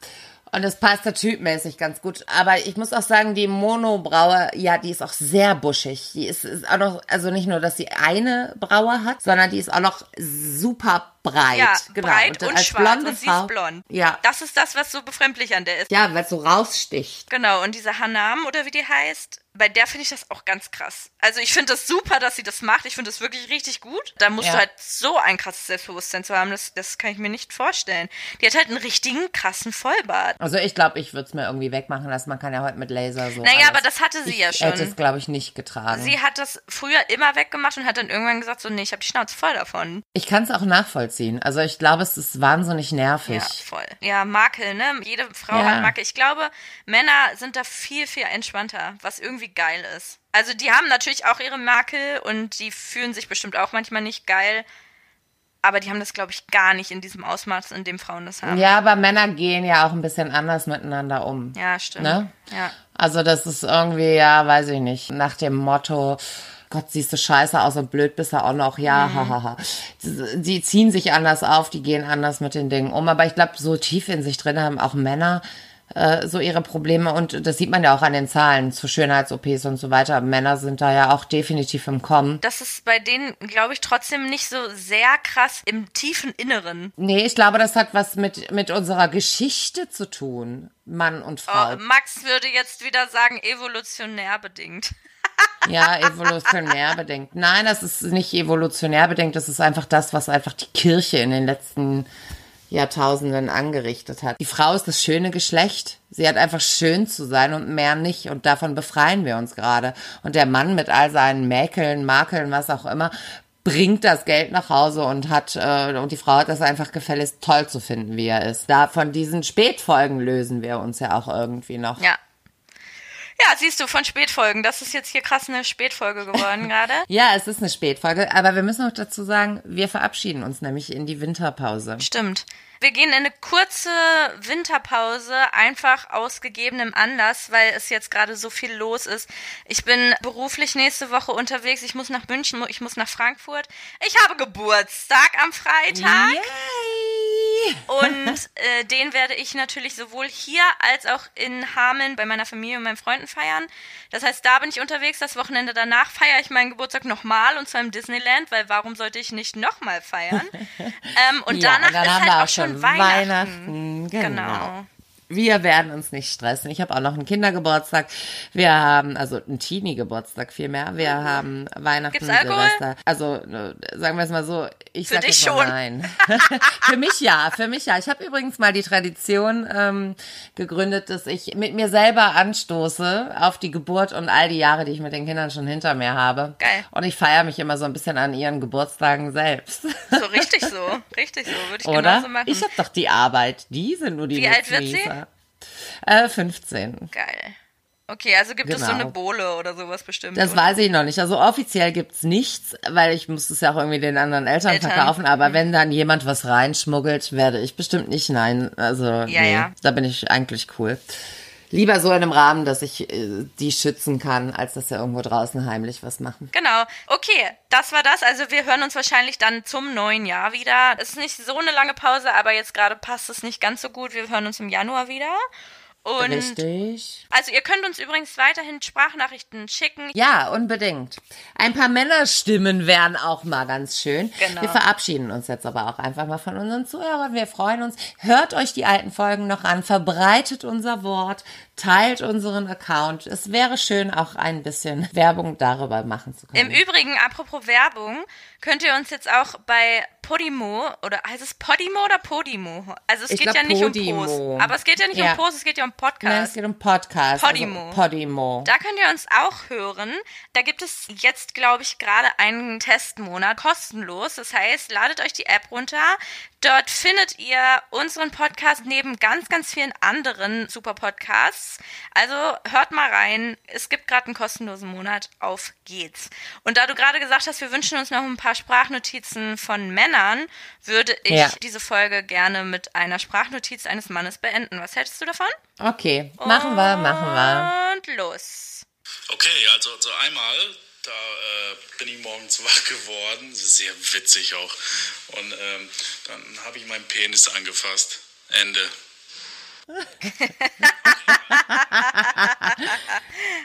Und das passt da typmäßig ganz gut. Aber ich muss auch sagen, die Monobraue, ja, die ist auch sehr buschig. Die ist, ist auch noch, also nicht nur, dass sie eine Braue hat, sondern die ist auch noch super breit. Ja, genau. breit und, und schwarz und sie Frau, ist blond. Ja. Das ist das, was so befremdlich an der ist. Ja, weil es so raussticht. Genau, und diese Hanam, oder wie die heißt, bei der finde ich das auch ganz krass. Also ich finde das super, dass sie das macht. Ich finde das wirklich richtig gut. Da musst ja. du halt so ein krasses Selbstbewusstsein zu haben, das, das kann ich mir nicht vorstellen. Die hat halt einen richtigen krassen Vollbart. Also ich glaube, ich würde es mir irgendwie wegmachen lassen. Man kann ja heute mit Laser so. Naja, alles. aber das hatte sie ich ja schon. hätte es, glaube ich, nicht getragen. Sie hat das früher immer weggemacht und hat dann irgendwann gesagt, so, nee, ich habe die Schnauze voll davon. Ich kann es auch nachvollziehen. Also ich glaube, es ist wahnsinnig nervig. Ja, voll. Ja, Makel, ne? Jede Frau ja. hat Makel. Ich glaube, Männer sind da viel, viel entspannter, was irgendwie geil ist. Also die haben natürlich auch ihre Makel und die fühlen sich bestimmt auch manchmal nicht geil. Aber die haben das, glaube ich, gar nicht in diesem Ausmaß, in dem Frauen das haben. Ja, aber Männer gehen ja auch ein bisschen anders miteinander um. Ja, stimmt. Ne? Ja. Also das ist irgendwie, ja, weiß ich nicht, nach dem Motto, Gott, siehst du scheiße aus und blöd bist du auch noch. Ja, mhm. hahaha. Die ziehen sich anders auf, die gehen anders mit den Dingen um. Aber ich glaube, so tief in sich drin haben auch Männer äh, so ihre Probleme und das sieht man ja auch an den Zahlen zu Schönheits-OPs und so weiter. Männer sind da ja auch definitiv im Kommen. Das ist bei denen, glaube ich, trotzdem nicht so sehr krass im tiefen Inneren. Nee, ich glaube, das hat was mit, mit unserer Geschichte zu tun. Mann und Frau. Oh, Max würde jetzt wieder sagen, evolutionär bedingt. [LAUGHS] Ja, evolutionär bedingt. Nein, das ist nicht evolutionär bedingt. Das ist einfach das, was einfach die Kirche in den letzten Jahrtausenden angerichtet hat. Die Frau ist das schöne Geschlecht. Sie hat einfach schön zu sein und mehr nicht. Und davon befreien wir uns gerade. Und der Mann mit all seinen Mäkeln, Makeln, was auch immer, bringt das Geld nach Hause und hat äh, und die Frau hat das einfach gefälligst toll zu finden, wie er ist. Da von diesen Spätfolgen lösen wir uns ja auch irgendwie noch. Ja, ja, siehst du, von Spätfolgen. Das ist jetzt hier krass eine Spätfolge geworden [LAUGHS] gerade. ja, es ist eine Spätfolge, aber wir müssen auch dazu sagen, wir verabschieden uns nämlich in die Winterpause. Stimmt. Wir gehen in eine kurze Winterpause, einfach aus gegebenem Anlass, weil es jetzt gerade so viel los ist. Ich bin beruflich nächste Woche unterwegs. Ich muss nach München, ich muss nach Frankfurt. Ich habe Geburtstag am Freitag. Yay. Und äh, den werde ich natürlich sowohl hier als auch in Hameln bei meiner Familie und meinen Freunden feiern. Das heißt, da bin ich unterwegs. Das Wochenende danach feiere ich meinen Geburtstag nochmal und zwar im Disneyland, weil warum sollte ich nicht nochmal feiern? [LAUGHS] ähm, und ja, danach dann ist halt auch schon Weihnachten. Weihnachten genau. genau. Wir werden uns nicht stressen. Ich habe auch noch einen Kindergeburtstag. Wir haben, also einen Teenie-Geburtstag vielmehr. Wir mhm. haben Weihnachten, Gibt's Alkohol? Silvester. Also sagen wir es mal so, ich für sag dich schon. nein. [LAUGHS] [LAUGHS] für mich ja, für mich ja. Ich habe übrigens mal die Tradition ähm, gegründet, dass ich mit mir selber anstoße auf die Geburt und all die Jahre, die ich mit den Kindern schon hinter mir habe. Geil. Und ich feiere mich immer so ein bisschen an ihren Geburtstagen selbst. So richtig so, richtig so, würde ich [LAUGHS] Oder? genauso machen. Ich habe doch die Arbeit. Die sind nur die Wie alt wird sie? Äh, 15. Geil. Okay, also gibt genau. es so eine genau. Bohle oder sowas bestimmt? Das oder? weiß ich noch nicht. Also offiziell gibt's nichts, weil ich muss es ja auch irgendwie den anderen Eltern, Eltern. verkaufen. Aber mhm. wenn dann jemand was reinschmuggelt, werde ich bestimmt nicht nein. Also ja, nee, ja. da bin ich eigentlich cool. Lieber so in einem Rahmen, dass ich äh, die schützen kann, als dass wir irgendwo draußen heimlich was machen. Genau. Okay, das war das. Also wir hören uns wahrscheinlich dann zum neuen Jahr wieder. Es ist nicht so eine lange Pause, aber jetzt gerade passt es nicht ganz so gut. Wir hören uns im Januar wieder. Und Richtig. Also ihr könnt uns übrigens weiterhin Sprachnachrichten schicken. Ja, unbedingt. Ein paar Männerstimmen wären auch mal ganz schön. Genau. Wir verabschieden uns jetzt aber auch einfach mal von unseren Zuhörern. Wir freuen uns. Hört euch die alten Folgen noch an, verbreitet unser Wort, teilt unseren Account. Es wäre schön, auch ein bisschen Werbung darüber machen zu können. Im Übrigen, apropos Werbung, könnt ihr uns jetzt auch bei Podimo oder heißt es Podimo oder Podimo? Also es ich geht glaub, ja nicht Podimo. um Post. Aber es geht ja nicht ja. um Post, es geht ja um Podcast. Nein, es geht um Podcast. Podimo. Also Podimo. Da könnt ihr uns auch hören. Da gibt es jetzt, glaube ich, gerade einen Testmonat kostenlos. Das heißt, ladet euch die App runter, Dort findet ihr unseren Podcast neben ganz, ganz vielen anderen super Podcasts. Also hört mal rein. Es gibt gerade einen kostenlosen Monat. Auf geht's. Und da du gerade gesagt hast, wir wünschen uns noch ein paar Sprachnotizen von Männern, würde ich ja. diese Folge gerne mit einer Sprachnotiz eines Mannes beenden. Was hältst du davon? Okay, machen wir, machen wir. Und los. Okay, also, also einmal da äh, bin ich morgens [LAUGHS] wach geworden, sehr witzig auch. Und ähm, dann habe ich meinen Penis angefasst. Ende.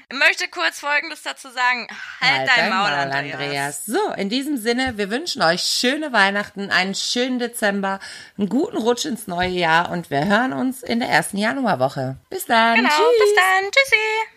ich [LAUGHS] möchte kurz Folgendes dazu sagen. Halt, halt dein, Maul, Maul Andreas. Andreas. So, in diesem Sinne, wir wünschen euch schöne Weihnachten, einen schönen Dezember, einen guten Rutsch ins neue Jahr und wir hören uns in der ersten Januarwoche. Bis dann. Genau, Tschüss. bis dann. Tschüssi.